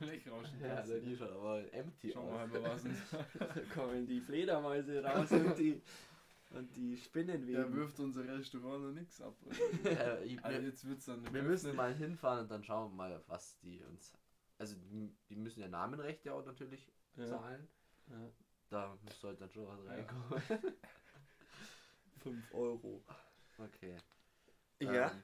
Lechrauschen. [LAUGHS] Ja, also die schon aber empty Schauen wir aus. mal, was uns. [LAUGHS] Da kommen die Fledermäuse raus und die, und die Spinnen Der wirft unser Restaurant noch nichts ab. [LAUGHS] Ich, Also wir, jetzt wird's dann wir müssen mal hinfahren und dann schauen wir mal, was die uns. Also die, die müssen ja Namenrechte auch natürlich Ja. zahlen. Ja. Da sollte dann schon was Ja. reinkommen. 5 Euro. Okay. Ja. Ähm,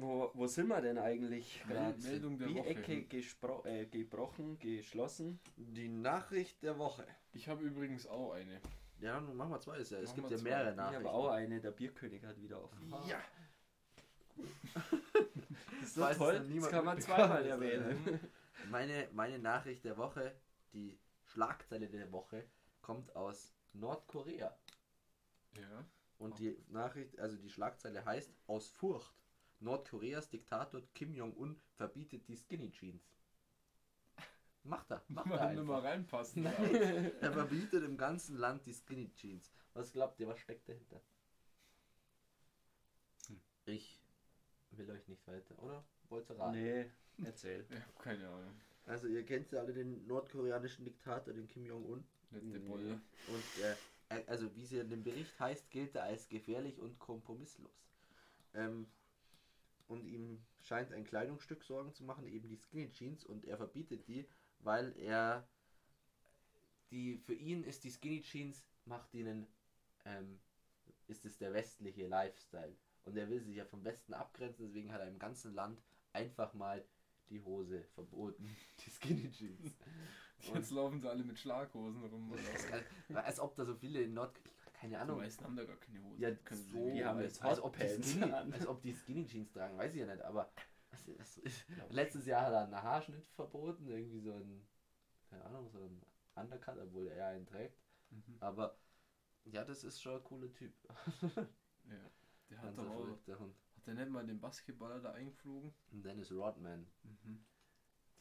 Wo, wo sind wir denn eigentlich? Grad? Meldung der Die Woche. Ecke gespro äh, gebrochen, geschlossen. die Nachricht der Woche. Ich habe übrigens auch eine. Ja, dann machen wir zwei. Ist ja. Es Machen gibt wir ja zwei. mehrere Ich Nachrichten. habe auch eine, der Bierkönig hat wieder offen. Ja. [LAUGHS] Das ist so Falls es toll, dann das niemand kann man mitbekommen zweimal [LAUGHS] erwähnen. Meine, meine Nachricht der Woche, die Schlagzeile der Woche, kommt aus Nordkorea. Ja. Und die Nachricht, also die Schlagzeile heißt Aus Furcht. Nordkoreas Diktator Kim Jong-un verbietet die Skinny Jeans. Macht er, macht er Mal nicht mal einfach. reinpassen. Nein, [LAUGHS] er verbietet im ganzen Land die Skinny Jeans. Was glaubt ihr, was steckt dahinter? Hm. Ich will euch nicht weiter, oder? Wollt ihr raten? Nee, erzähl. Ich hab keine Ahnung. Also ihr kennt ja alle den nordkoreanischen Diktator, den Kim Jong-un. Nette Nee. Bolle. Und äh, er- also wie sie in dem Bericht heißt, gilt er als gefährlich und kompromisslos. Ähm, und ihm scheint ein Kleidungsstück Sorgen zu machen, eben die Skinny Jeans, und er verbietet die, weil er die für ihn ist die Skinny Jeans macht ihnen ähm, ist es der westliche Lifestyle und er will sich ja vom Westen abgrenzen, deswegen hat er im ganzen Land einfach mal die Hose verboten, [LAUGHS] die Skinny Jeans. Jetzt laufen sie alle mit Schlaghosen rum. Weil als ob da so viele in Nord keine Die Ahnung meisten haben da gar keine Hose. ja Können so die haben als, als, ob die Skinny, als ob die Skinny Jeans tragen, weiß ich ja nicht, aber was ist, letztes Jahr hat er einen Haarschnitt verboten, irgendwie so ein keine Ahnung, so ein Undercut, obwohl er einen trägt, Mhm. aber ja, das ist schon ein cooler Typ. [LAUGHS] Ja. Der hat Ganz doch auch, verrückter Hund. hat der nicht mal den Basketballer da eingeflogen? Und Dennis Rodman. Mhm.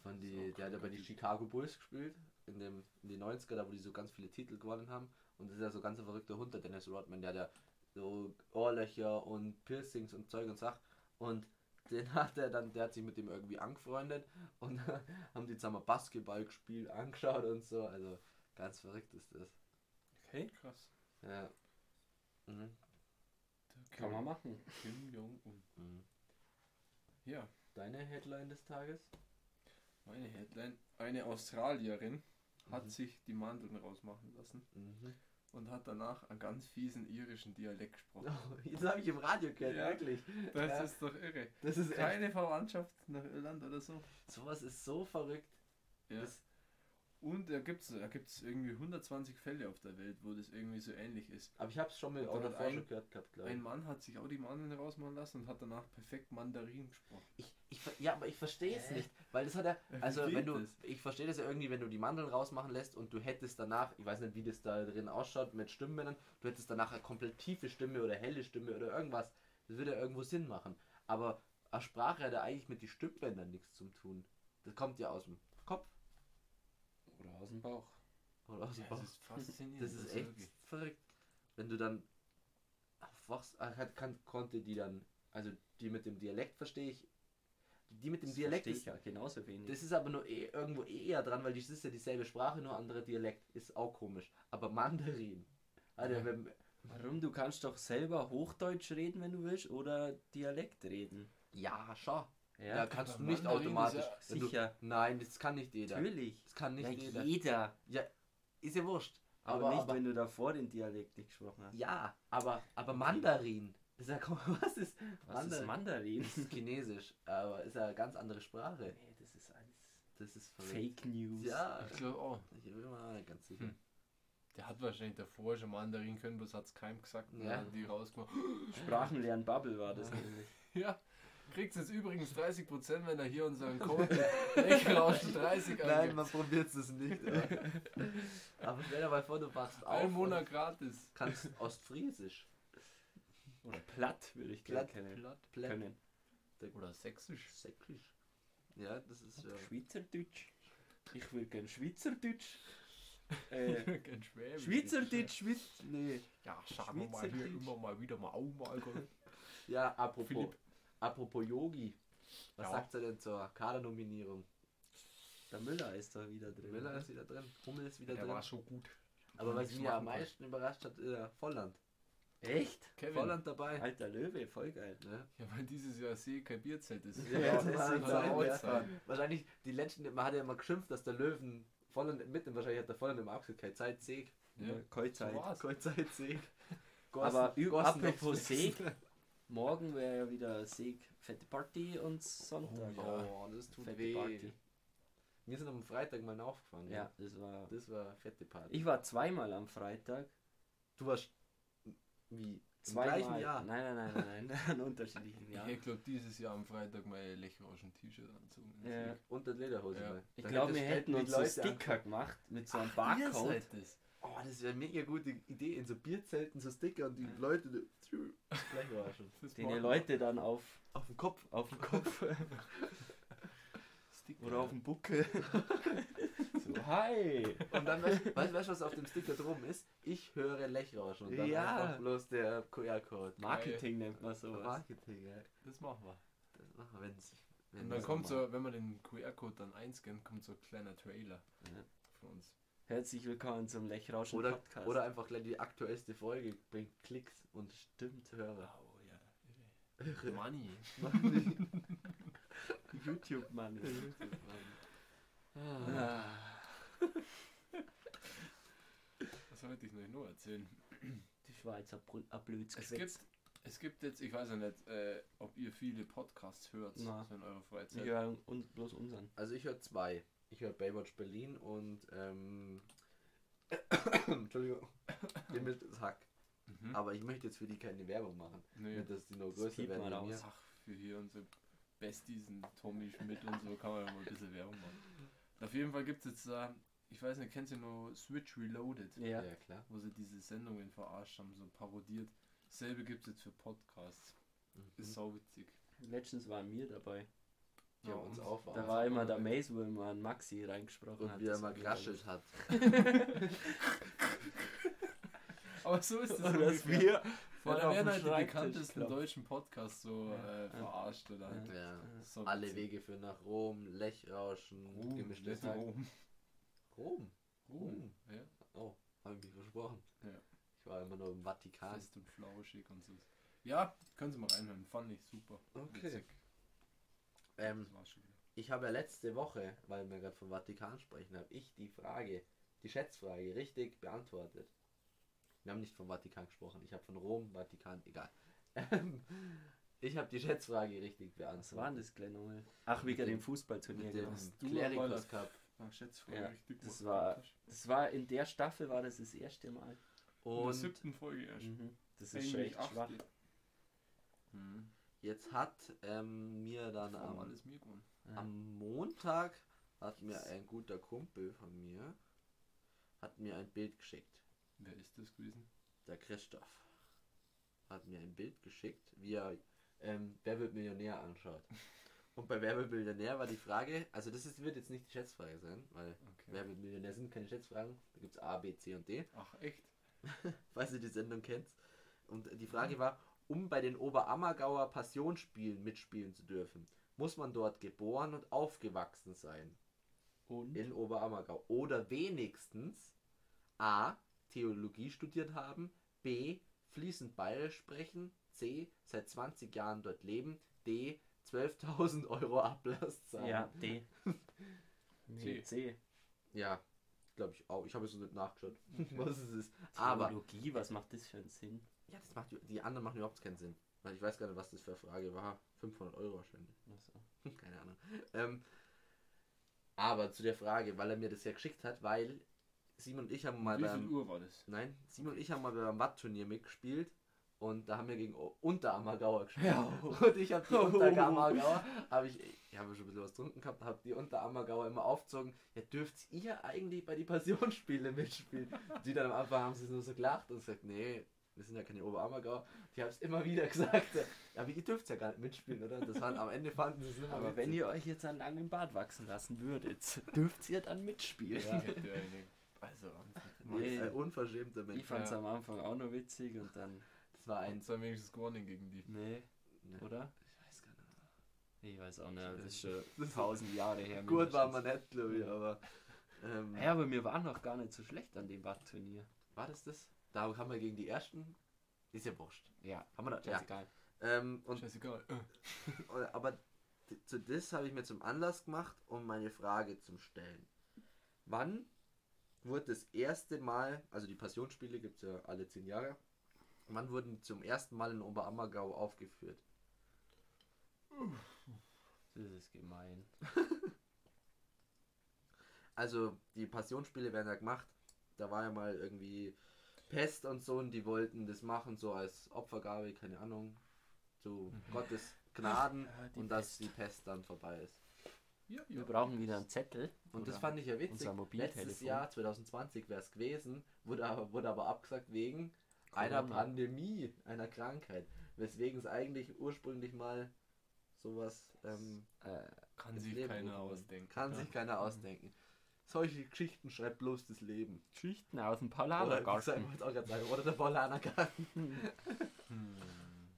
Von die, der hat ja bei die Typ. Chicago Bulls gespielt, in, dem, in den 90er, da wo die so ganz viele Titel gewonnen haben. Und das ist ja so ganz ein verrückter Hund, der Dennis Rodman, der hat ja so Ohrlöcher und Piercings und Zeug und Sach. Und den [LAUGHS] hat er dann, der hat sich mit dem irgendwie angefreundet und [LAUGHS] haben die zusammen Basketball gespielt, angeschaut und so. Also ganz verrückt ist das. Okay, Krass. Ja. Mhm. Kann man machen. Kim Jong-un. Mhm. Ja, Deine Headline des Tages? meine Headline. Eine Australierin hat Mhm. sich die Mandeln rausmachen lassen Mhm. Und hat danach einen ganz fiesen irischen Dialekt gesprochen. Oh, [LAUGHS] jetzt habe ich im Radio gehört, Ja. wirklich. Das Ja. ist doch irre. Das ist echt, Keine Verwandtschaft nach Irland oder so. sowas ist so verrückt. Ja. Das, Und da gibt es da gibt's irgendwie 120 Fälle auf der Welt, wo das irgendwie so ähnlich ist. aber ich habe es schon mal auch davor ein- schon gehört gehabt, glaube Ein ich. Mann hat sich auch die Mandeln rausmachen lassen und hat danach perfekt Mandarin gesprochen. ich, ich. Ja, aber ich verstehe es nicht, weil das hat er, Wie also wenn du, das? ich verstehe das ja irgendwie, wenn du die Mandeln rausmachen lässt und du hättest danach, ich weiß nicht, wie das da drin ausschaut mit Stimmbändern, du hättest danach eine komplett tiefe Stimme oder helle Stimme oder irgendwas, das würde ja irgendwo Sinn machen. Aber eine Sprache hat ja eigentlich mit den Stimmbändern nichts zu tun. Das kommt ja aus dem Kopf Oder aus dem Bauch. oder aus dem Ja, Bauch. das ist faszinierend. Das ist echt wirklich- verrückt. Wenn du dann aufwachst, hat, kann, konnte die dann, also die mit dem Dialekt verstehe ich. Die mit dem Das Dialekt ist, ja genauso wenig. das ist aber nur eh, irgendwo eh eher dran, weil das ist ja dieselbe Sprache, nur anderer Dialekt. Ist auch komisch. Aber Mandarin. Alter, Ja. wenn, Warum? Du kannst doch selber Hochdeutsch reden, wenn du willst, oder Dialekt reden. ja, schon. Ja, da kannst du nicht Mandarin automatisch. ja sicher. Du, nein, das kann nicht jeder. natürlich. Das kann nicht Ja, jeder. jeder. Ja, ist ja wurscht. Aber, Aber, nicht, aber wenn du davor den Dialekt nicht gesprochen hast. ja, aber, aber Mandarin. Ist ja, [LAUGHS] was ist Was ist Mandarin? Das ist Chinesisch, aber ist ja eine ganz andere Sprache. Nee, das ist alles Das ist verrückt. Fake News. Ja, Ich glaube auch. ich bin mir auch nicht ganz sicher. Hm. Der hat wahrscheinlich davor schon Mandarin können, bloß hat es keinem gesagt. Und Ja. dann die rausgemacht. [GASPS] Sprachenlernen Bubble war das nämlich. [LAUGHS] Ja, kriegt jetzt übrigens 30%, wenn er hier unseren [LAUGHS] Code mit Eckrauschen 30 Nein, angibt. man probiert es nicht. Aber, aber stell dir mal vor, du wachst auf Ein Monat gratis. kannst Ostfriesisch. Oder platt würde ich gerne Platt, kennen. Platt. Platt, können. Oder sächsisch. sächsisch. Ja, das ist ja. Schweizerdeutsch. Ich will gerne Schweizerdeutsch. [LAUGHS] Äh, Kein Schwäbisch. Schweizerdeutsch, Schweiz. Nee. Ja, schauen wir mal hier immer mal wieder mal auch mal. [LAUGHS] Ja, apropos, Philipp. apropos Yogi. Was Ja. sagt er denn zur Kadernominierung? Der Müller ist da wieder drin. Müller ist wieder drin, Hummel ist wieder Der drin. war schon gut. Aber was mich am meisten überrascht hat, ist äh, Volland. Echt? Kevin. Volland dabei. Alter Löwe, voll geil. Ne? Ja, weil dieses Jahr See kein Bierzelt ist. Ja, das deswegen kann soll sein, ja. Wahrscheinlich die letzten, man hat ja immer geschimpft, dass der Löwen Volland mitnimmt. Wahrscheinlich hat der Volland immer auch gesagt, keine Zeit, Sieg. Ja. Keine So Zeit. war's. Keine Zeit, Sieg. Aber apropos. Sieg. [LAUGHS] Morgen wäre ja wieder Sieg, fette Party und Sonntag. Oh, ja. Oh, das tut Fette weh. Party. Wir sind am Freitag mal aufgefahren. Ja, das war. Das war fette Party. Ich war zweimal am Freitag. du warst wie? Im Zweimal. gleichen Jahr. Nein, nein, nein, nein, nein. [LAUGHS] An unterschiedlichen Ich Jahren. hätte, glaube dieses Jahr am Freitag mein Lechrauschen-T-Shirt anzogen. Ja. Und der Lederhose. Ja. mal. Ich glaube, wir hätten die uns so Leute Sticker gemacht mit so einem Ach, ihr Barcode. seid das. Oh, das wäre eine mega gute Idee. In so Bierzelten so Sticker und die Leute. die- Gleich war schon. das Den die Leute dann auf, Auf dem Kopf. auf dem Kopf. [LAUGHS] Sticker. oder auf dem Buckel. [LAUGHS] hi! Und dann weißt du, weißt, was auf dem Sticker drum ist? Ich höre Lechrauschen. Und dann Ja. einfach bloß der QR-Code. Marketing nennt man sowas. Marketing, ja. Das machen wir. Das machen wir, wenn's. Und dann kommt so, wenn man den QR-Code dann einscannt, kommt so ein kleiner Trailer Ja. von uns. Herzlich willkommen zum Lechrauschen Oder, Podcast. oder einfach gleich die aktuellste Folge bringt Klicks und stimmt. Hörer. Oh ja. irre. Money. YouTube, Mann. Ah. Ah, Was wollte ich noch nur erzählen? die Schweizer Brü- ein blödes Es gibt, es gibt jetzt, ich weiß ja nicht, äh, ob ihr viele Podcasts hört Na. so in eurer Freizeit. höre un bloß unseren. Also ich höre zwei. Ich höre Baywatch Berlin und ähm, [COUGHS] Entschuldigung, [COUGHS] gemischtes Hack. Mhm. Aber ich möchte jetzt für die keine Werbung machen. nee. Dass die noch Das größer werden mir. raus. Ach, für hier unsere Besties und Tommy Schmidt und so kann man ja mal ein bisschen Werbung machen. Auf jeden Fall gibt es jetzt da, ich weiß nicht, kennst du noch Switch Reloaded? Ja. Ja, klar. Wo sie diese Sendungen verarscht haben, so parodiert. Dasselbe gibt es jetzt für Podcasts. Ist Mhm. sau witzig. Letztens waren wir dabei. Die haben Ja, uns und auch Da war immer der Mace, wo immer an Maxi reingesprochen Und hat. wie er das mal geraschelt hat. [LAUGHS] Aber so ist es [LAUGHS] Und dass wir Ja, voll da werden den halt die bekanntesten deutschen Podcasts so Ja. äh, verarscht oder halt. Ja. So Alle. Wege führen nach Rom, Lechrauschen, Ruhm, gemischtes nicht Rom. Rom? Ja, Oh, habe ich mich versprochen. Ja. Ich war immer nur im Vatikan. fest und flauschig und so. Ja, können Sie mal reinhören. Fand ich super. Okay. Ähm, Das war's schon wieder. ich habe ja letzte Woche, weil wir gerade vom Vatikan sprechen, habe ich die Frage, die Schätzfrage richtig beantwortet. Wir haben nicht vom Vatikan gesprochen, ich habe von Rom, Vatikan, egal. Ähm, ich habe die Schätzfrage richtig Was war denn beantwortet. das nochmal? Ach, wegen dem Fußballturnier, Mit dem genau. Hast du Ja, richtig das war- Das war in der Staffel war das das erste Mal. In der Und siebten Folge erst. Mhm. Das ist schon echt schwach. achte. Mhm. jetzt hat ähm, mir dann am, mir am Montag hat mir ein guter Kumpel von mir hat mir ein Bild geschickt. Wer ist das gewesen? Der Christoph hat mir ein Bild geschickt, wie er ähm, Wer wird Millionär anschaut. [LAUGHS] Und bei Wer wird Millionär war die Frage, also das ist, wird jetzt nicht die Schätzfrage sein, weil Okay. Wer wird Millionär sind keine Schätzfragen. Da gibt es A, B, C und D, Ach, echt? [LAUGHS] falls ihr die Sendung kennt. Und die Frage war, um bei den Oberammergauer Passionsspielen mitspielen zu dürfen, muss man dort geboren und aufgewachsen sein. Und? in Oberammergau. Oder wenigstens A. Theologie studiert haben, B. fließend Bayerisch sprechen, C. seit 20 Jahren dort leben, D. 12.000 Euro Ablass zahlen. ja, D. [LAUGHS] Nee, C. C. Ja, glaube ich auch. Ich habe es so nicht nachgeschaut, was es ist. Aber Theologie, was macht das für einen Sinn? ja, das macht, die anderen machen überhaupt keinen Sinn. Weil ich weiß gar nicht, was das für eine Frage war. 500 Euro wahrscheinlich. Also, [LAUGHS] Keine Ahnung. Ähm, aber zu der Frage, weil er mir das ja geschickt hat, weil Simon und ich haben mal Wie beim Uhr war das? Nein, Simon und ich haben mal beim Watt-Turnier mitgespielt und da haben wir gegen Unterammergauer gespielt. Ja. [LAUGHS] Und ich habe die Unterammergauer, [LAUGHS] habe ich, ich habe schon ein bisschen was getrunken gehabt, habe die Unterammergauer immer aufgezogen. Ja, dürft ihr eigentlich bei die Passionsspiele mitspielen? [LAUGHS] Die dann am Anfang haben sie nur so gelacht und gesagt, nee, wir sind ja keine Oberammergauer. Die haben es immer wieder gesagt. Ja, aber ihr dürft ja gar nicht mitspielen, oder? Das waren, am Ende fanden sie es immer aber wenn ihr euch jetzt einen langen Bart wachsen lassen würdet, dürft ihr dann mitspielen. Ja, eine. Also, Nee. ein unverschämter Mensch. Ich fand es Ja. am Anfang auch noch witzig und dann. War ein... haben wenigstens gewonnen gegen die. Nee, Ne, oder? ich weiß gar nicht. Ich weiß auch nicht, das ist schon [LAUGHS] tausend Jahre her. Gut war man nicht, glaube ich, aber... Ähm, Ja, aber wir waren noch gar nicht so schlecht an dem Watt-Turnier. War das das? Da haben wir gegen die ersten. Ist ja wurscht. Ja, Haben wir da? Ja. scheißegal. Ähm, und, Scheißegal. äh, [LAUGHS] aber zu das habe ich mir zum Anlass gemacht, um meine Frage zu stellen. Wann wurde das erste Mal, also die Passionsspiele gibt es ja alle zehn Jahre, wann wurden die zum ersten Mal in Oberammergau aufgeführt? Das ist gemein. [LAUGHS] Also die Passionsspiele werden ja gemacht. Da war ja mal irgendwie Pest und so und die wollten das machen, so als Opfergabe, keine Ahnung, zu Gottes Gnaden Ja, die und dass Pest. die Pest dann vorbei ist. Ja, Wir brauchen wieder einen Zettel. Und das fand ich ja witzig. Letztes Jahr, 2020, wäre es gewesen, wurde aber, wurde aber abgesagt wegen einer. Pandemie, einer Krankheit. Weswegen es eigentlich ursprünglich mal sowas ähm, Äh, Kann sich Leben keiner ausdenken. Kann Ja. sich keiner ausdenken. Solche Geschichten schreibt bloß das Leben. Geschichten aus dem Oder, Paulanergarten. grad sagen, oder der Paulaner Garten. [LAUGHS] Hm.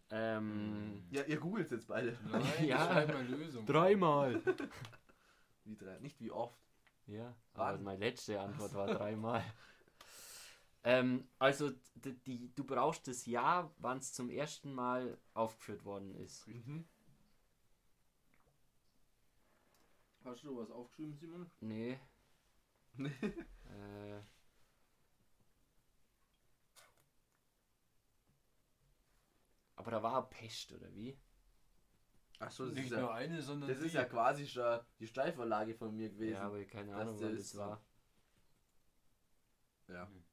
Ähm, Ja, ihr googelt jetzt beide. Nein, [LAUGHS] Ja. mal Lösung. dreimal. Wie drei, nicht wie oft. Ja, aber Wann? meine letzte Antwort war dreimal. [LAUGHS] ähm, also die, die, du brauchst das Jahr, wann es zum ersten Mal aufgeführt worden ist. Mhm. Hast du was aufgeschrieben, Simon? Nee. Nee. [LAUGHS] äh, aber da war Pest, oder wie? Achso, das, Nicht ist nur ja, eine, sondern das ist die. ja quasi schon die Steilvorlage von mir gewesen. Ja, aber keine Ahnung, ist das war. Ja. Hm.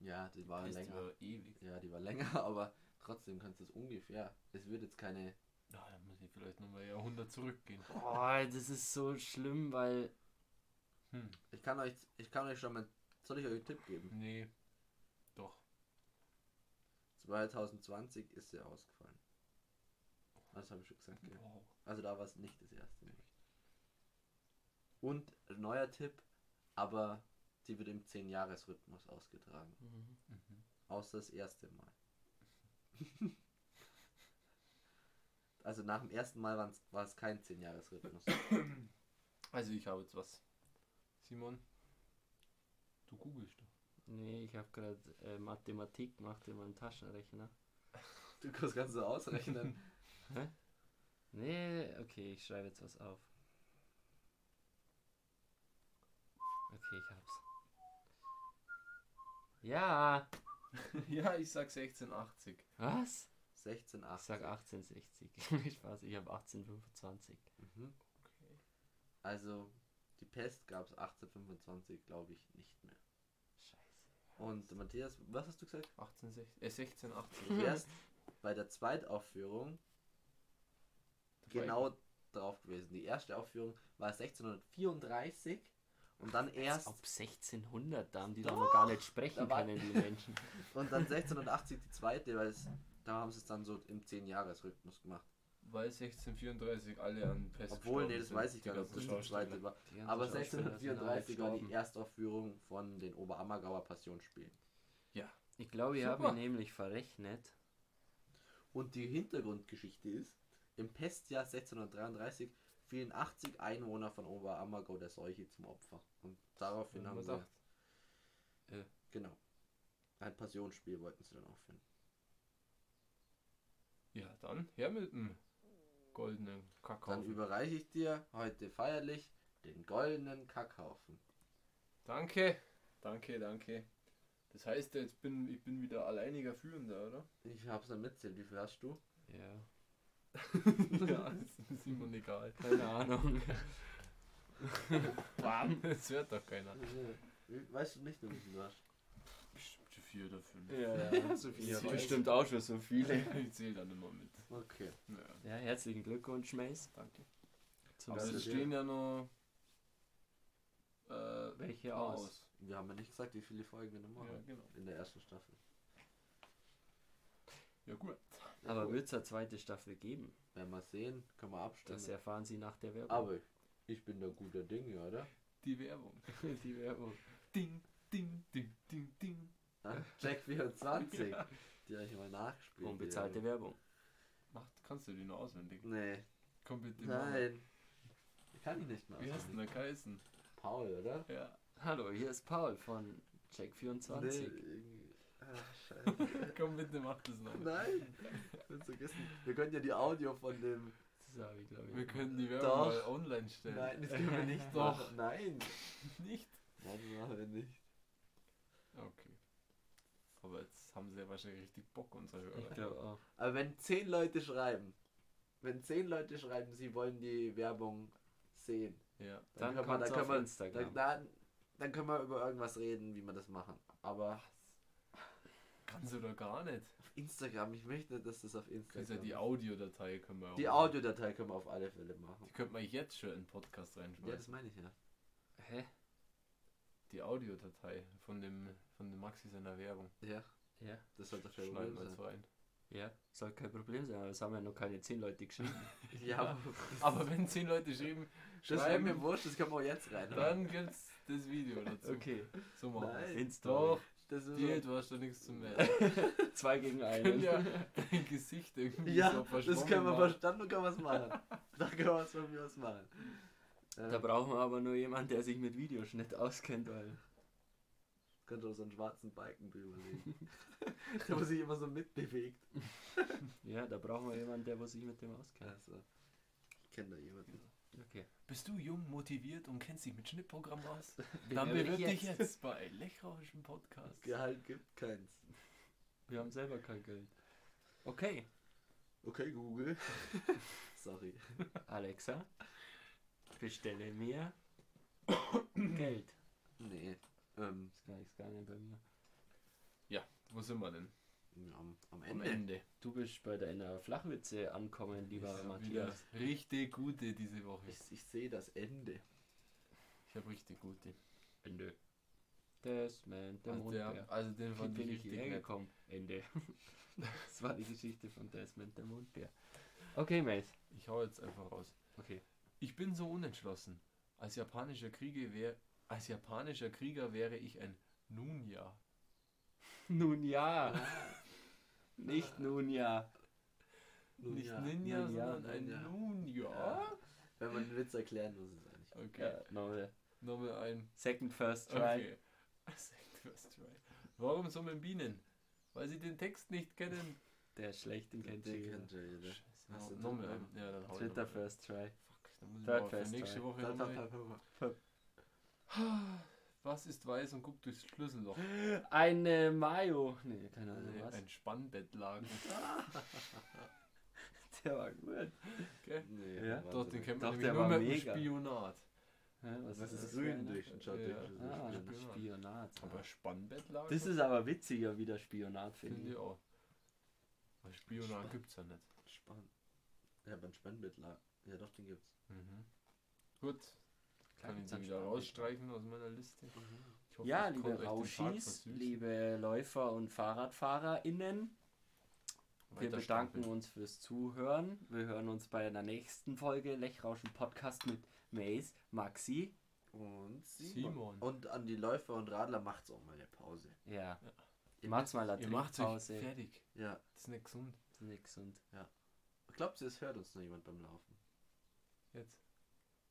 Ja, die war Pest länger. war ewig. Ja, die war länger, [LAUGHS] aber trotzdem kannst du es ungefähr. Es wird jetzt keine. Na, da muss ich vielleicht nochmal Jahrhundert zurückgehen. Boah, das ist so schlimm, weil Hm. Ich kann euch, ich kann euch schon mal. Soll ich euch einen Tipp geben? Nee. Doch. 2020 ist sie ausgefallen. Das habe ich schon gesagt. Gell? Wow. Also da war es nicht das erste Mal. Und neuer Tipp, aber sie wird im 10-Jahres-Rhythmus ausgetragen. Mhm. Außer das erste Mal. [LAUGHS] also nach dem ersten Mal war es kein 10-Jahres-Rhythmus. [COUGHS] Also ich habe jetzt was. Simon, du googelst doch. Nee, ich habe gerade äh, Mathematik gemacht in meinem Taschenrechner. Du kannst ganz so ausrechnen. [LAUGHS] Hä? Nee, okay, ich schreibe jetzt was auf. Okay, ich hab's. Ja, [LAUGHS] ja, ich sag 1680. was? 16, Ich 8. sag 1860. Spaß, [LAUGHS] ich habe 1825. Mhm. Okay. Also die Pest gab es 1825, glaube ich, nicht mehr. Scheiße. Und Matthias, was hast du gesagt? 1860, äh, 1680. Du wärst bei der Zweitaufführung genau drauf gewesen. Die erste Aufführung war 1634 und dann erst ob 1600, da haben die doch noch gar nicht sprechen können, die Menschen. [LAUGHS] und dann 1680 die zweite, weil es, da haben sie es dann so im 10-Jahres-Rhythmus gemacht. Weil 1634 alle an Pest Obwohl, nee, das sind, weiß ich gar nicht, dass das die zweite war. Aber Schauspieler sind alle 1634 war die. Erstaufführung von den Oberammergauer Passionsspielen. Ich glaube, ich habe Super. mir nämlich verrechnet. Und die Hintergrundgeschichte ist, im Pestjahr 1633 fielen 80 Einwohner von Oberammergau der Seuche zum Opfer. Und daraufhin Ja, haben sie, sagt. genau, ein Passionsspiel wollten sie dann aufführen. Ja, dann her mit dem goldenen Kakao. Dann überreiche ich dir heute feierlich den goldenen Kackhaufen. Danke, danke, danke. Das heißt, jetzt bin ich bin wieder alleiniger Führender, oder? Ich hab's dann mitzählt, wie viel hast du? Ja, [LAUGHS] ja, [LAUGHS] ist Simon egal. keine Ahnung. [LAUGHS] Bam. Das hört doch keiner. Weißt du nicht, wie viel du hast? Bestimmt vier oder fünf. Ja, ja. So viel Ja, bestimmt auch schon so viele. Ich zähle dann immer mit. Okay. Ja. Ja, herzlichen Glückwunsch, Mace. Danke. Zum Aber es stehen ja noch äh, Welche aus. aus? Wir haben ja nicht gesagt, wie viele Folgen wir noch machen. Ja, genau. In der ersten Staffel. Ja, gut. Aber wird es eine zweite Staffel geben? Werden wir sehen, können wir abstimmen. Das erfahren Sie nach der Werbung. Aber ich bin der guter Dinge, oder? Die Werbung. [LAUGHS] die Werbung. Ding, ding, ding, ding, ding. Ah, Jack 24. [LAUGHS] Die habe ich mal nachgespielt. Unbezahlte die Werbung. Mach, kannst du die noch auswendig? Nee. Komm bitte mal. Nein. Kann ich nicht mehr. Wie heißt denn der geheißen? Paul, oder? Ja. Hallo, hier ist Paul von Check24. Nee, irgendwie- ah, scheiße. [LAUGHS] Komm bitte, mach das noch. Nein. Ich hab's vergessen. Wir können ja die Audio von dem. Das habe ich, glaube ich. Wir können die Werbung Doch. mal online stellen. Nein, das können wir nicht [LAUGHS] Doch. machen. Nein. [LAUGHS] Nicht? Nein, das machen wir nicht. Okay. Aber jetzt haben sie ja wahrscheinlich richtig Bock, unsere Hörer. Ich glaube auch. Aber wenn zehn Leute schreiben, wenn zehn Leute schreiben, sie wollen die Werbung sehen, Ja. Dann können wir, kommt's dann können auf wir, Instagram. Dann, dann, dann können wir über irgendwas reden, wie wir das machen. Aber Kannst du doch gar nicht. auf Instagram, ich möchte nicht, dass das auf Instagram. ja die Audiodatei können wir auch die machen. Audiodatei können wir auf alle Fälle machen. Die könnte man jetzt schon in den Podcast Ja, das reinschmeißen. meine ich ja. Hä? Die Audiodatei von dem von dem Maxi seiner Werbung. Ja, Ja. das sollte kein Schneiden Problem wir sein. rein. Ja, soll kein Problem sein, aber es haben ja noch keine 10 Leute geschrieben. [LAUGHS] Ja, aber [LAUGHS] Aber wenn zehn Leute schreiben, das schreiben, mir wurscht, das können wir auch jetzt rein. dann gibt's das Video dazu. Okay. So machen wir's. Insta. Doch, das ist dir, du hast doch nichts zu melden. [LAUGHS] Zwei gegen einen. ja dein Gesicht irgendwie ja so das verschwommen können wir verstanden, können wir es machen. da können wir es von mir aus machen. Da brauchen wir aber nur jemanden, der sich mit Videoschnitt auskennt, weil. Könnte auch so einen schwarzen Balken drüberlegen. [LAUGHS] der wo sich immer so mitbewegt. Ja, da brauchen wir jemanden, der wo sich mit dem auskennt. Also, ich kenne da jemanden. Okay. Bist du jung, motiviert und kennst dich mit Schnittprogramm aus? [LAUGHS] Dann bewirb dich jetzt. jetzt bei Lechrauschen Podcast. Gehalt gibt keins. Wir haben selber kein Geld. Okay, Okay, Google. [LAUGHS] Sorry. Alexa, bestelle mir Geld. Nee. Ähm, ich gar nicht bei mir. Ja, wo sind wir denn? Am, am Am Ende. Ende. Du bist bei deiner Flachwitze ankommen, lieber Ich Matthias. Richtig gute diese Woche. Ich, ich sehe das Ende. Ich habe richtig gute. Ende. Desmond, der Also, Mondbär. der, also den fand ich ich richtig hierher nett. gekommen? Ende. [LAUGHS] das war die Geschichte von Desmond, der Mondbär. Okay, Mate. Ich hau jetzt einfach raus. Okay. Ich bin so unentschlossen. Als japanischer Krieger wär, als japanischer Krieger wäre ich ein Nunja. Nun ja. [LAUGHS] Nicht nun ja. Nun Nicht ja, Ninja, Nunja, sondern ein Nunja. Nunja. Ja. Wenn man den Witz erklären muss, ist es eigentlich. Okay. Ja, nochmal. Nochmal ein. Second first try. Okay. [LAUGHS] Second first try. Warum summen Bienen? Weil sie den Text nicht kennen. Der ist schlecht, den kennt nochmal ein. Ja, dann hau Dritter noch mal. first try. Fuck, dann muss ich Third first nächste try. Woche nochmal. pap, pap, pap. Was ist weiß und guckt durchs Schlüsselloch? Eine Mayo. Nee, keine Ahnung Nee, was. ein Spannbettlaken. [LAUGHS] Der war gut. Okay? Nee, Ja. Doch, den kennt Doch, man der nämlich nur war mit dem mega. Spionat. Was, ist das grün durch den Schatten? Ja. Ah, Spionat. Spionat. Aber Spannbettlaken? Das ist aber witziger wie der Spionat, finde finde ich auch. Weil Spionat Spannend. gibt's ja nicht. Spannend. Ja, beim Spannbettler. Ja, doch, den gibt's. Mhm. Gut, kann ich sie wieder rausstreichen aus meiner Liste. Ich hoffe, Ja, das liebe Rauschis, liebe Läufer und FahrradfahrerInnen, wir bedanken uns fürs Zuhören. Wir hören uns bei einer nächsten Folge Lechrauschen Podcast mit Mace, Maxi. Und Simon. Und an die Läufer und Radler macht's auch mal eine Pause. Ja, Ihr macht's mal eine Ihr macht euch Trinkpause. fertig. Ja. Das ist nicht gesund. Nix und Glaubt ihr, es hört uns noch jemand beim Laufen? Jetzt.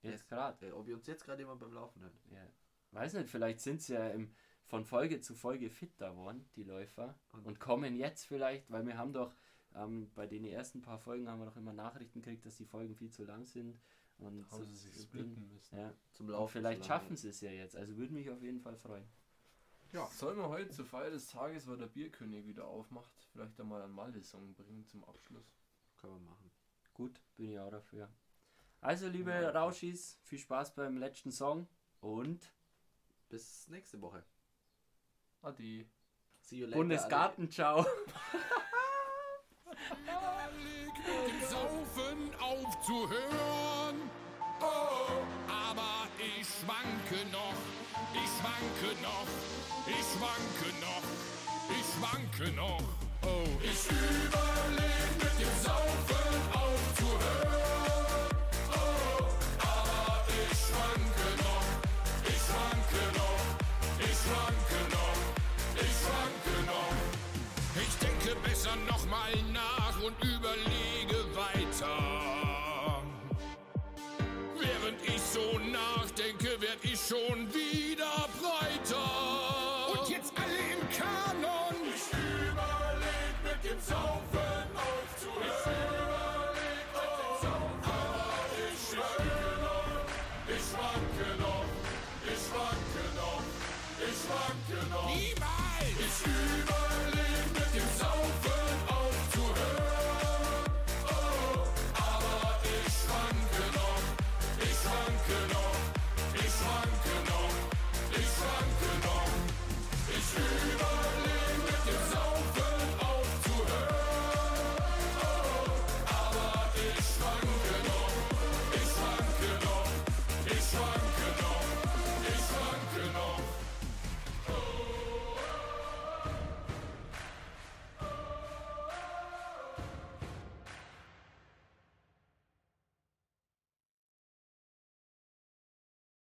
Jetzt gerade. Ob ihr uns jetzt gerade jemand beim Laufen hört? Ja. Weiß nicht, vielleicht sind sie ja im, von Folge zu Folge fitter geworden, die Läufer. Und- Und kommen jetzt vielleicht, weil wir haben doch ähm, bei den ersten paar Folgen haben wir doch immer Nachrichten gekriegt, dass die Folgen viel zu lang sind. Und Haben so- sie sich splitten müssen. Ja. Zum Und Laufen. vielleicht zu lange. schaffen sie es ja jetzt. Also würde mich auf jeden Fall freuen. Ja. Sollen wir heute zur Feier des Tages, weil der Bierkönig wieder aufmacht, vielleicht einmal einen Malle-Song bringen zum Abschluss? Können wir machen. Gut, bin ich auch dafür. Also, liebe Ja. Rauschis, viel Spaß beim letzten Song und Bis nächste Woche. Ade. See you later. Bundesgartenschau. [LAUGHS] Saufen aufzuhören. Oh, aber ich schwanke noch, ich schwanke noch, ich schwanke noch, ich schwanke noch. Oh, ich überlege mit dem Saufen besser nochmal nach und überlege weiter. Während ich so nachdenke, werd ich schon wieder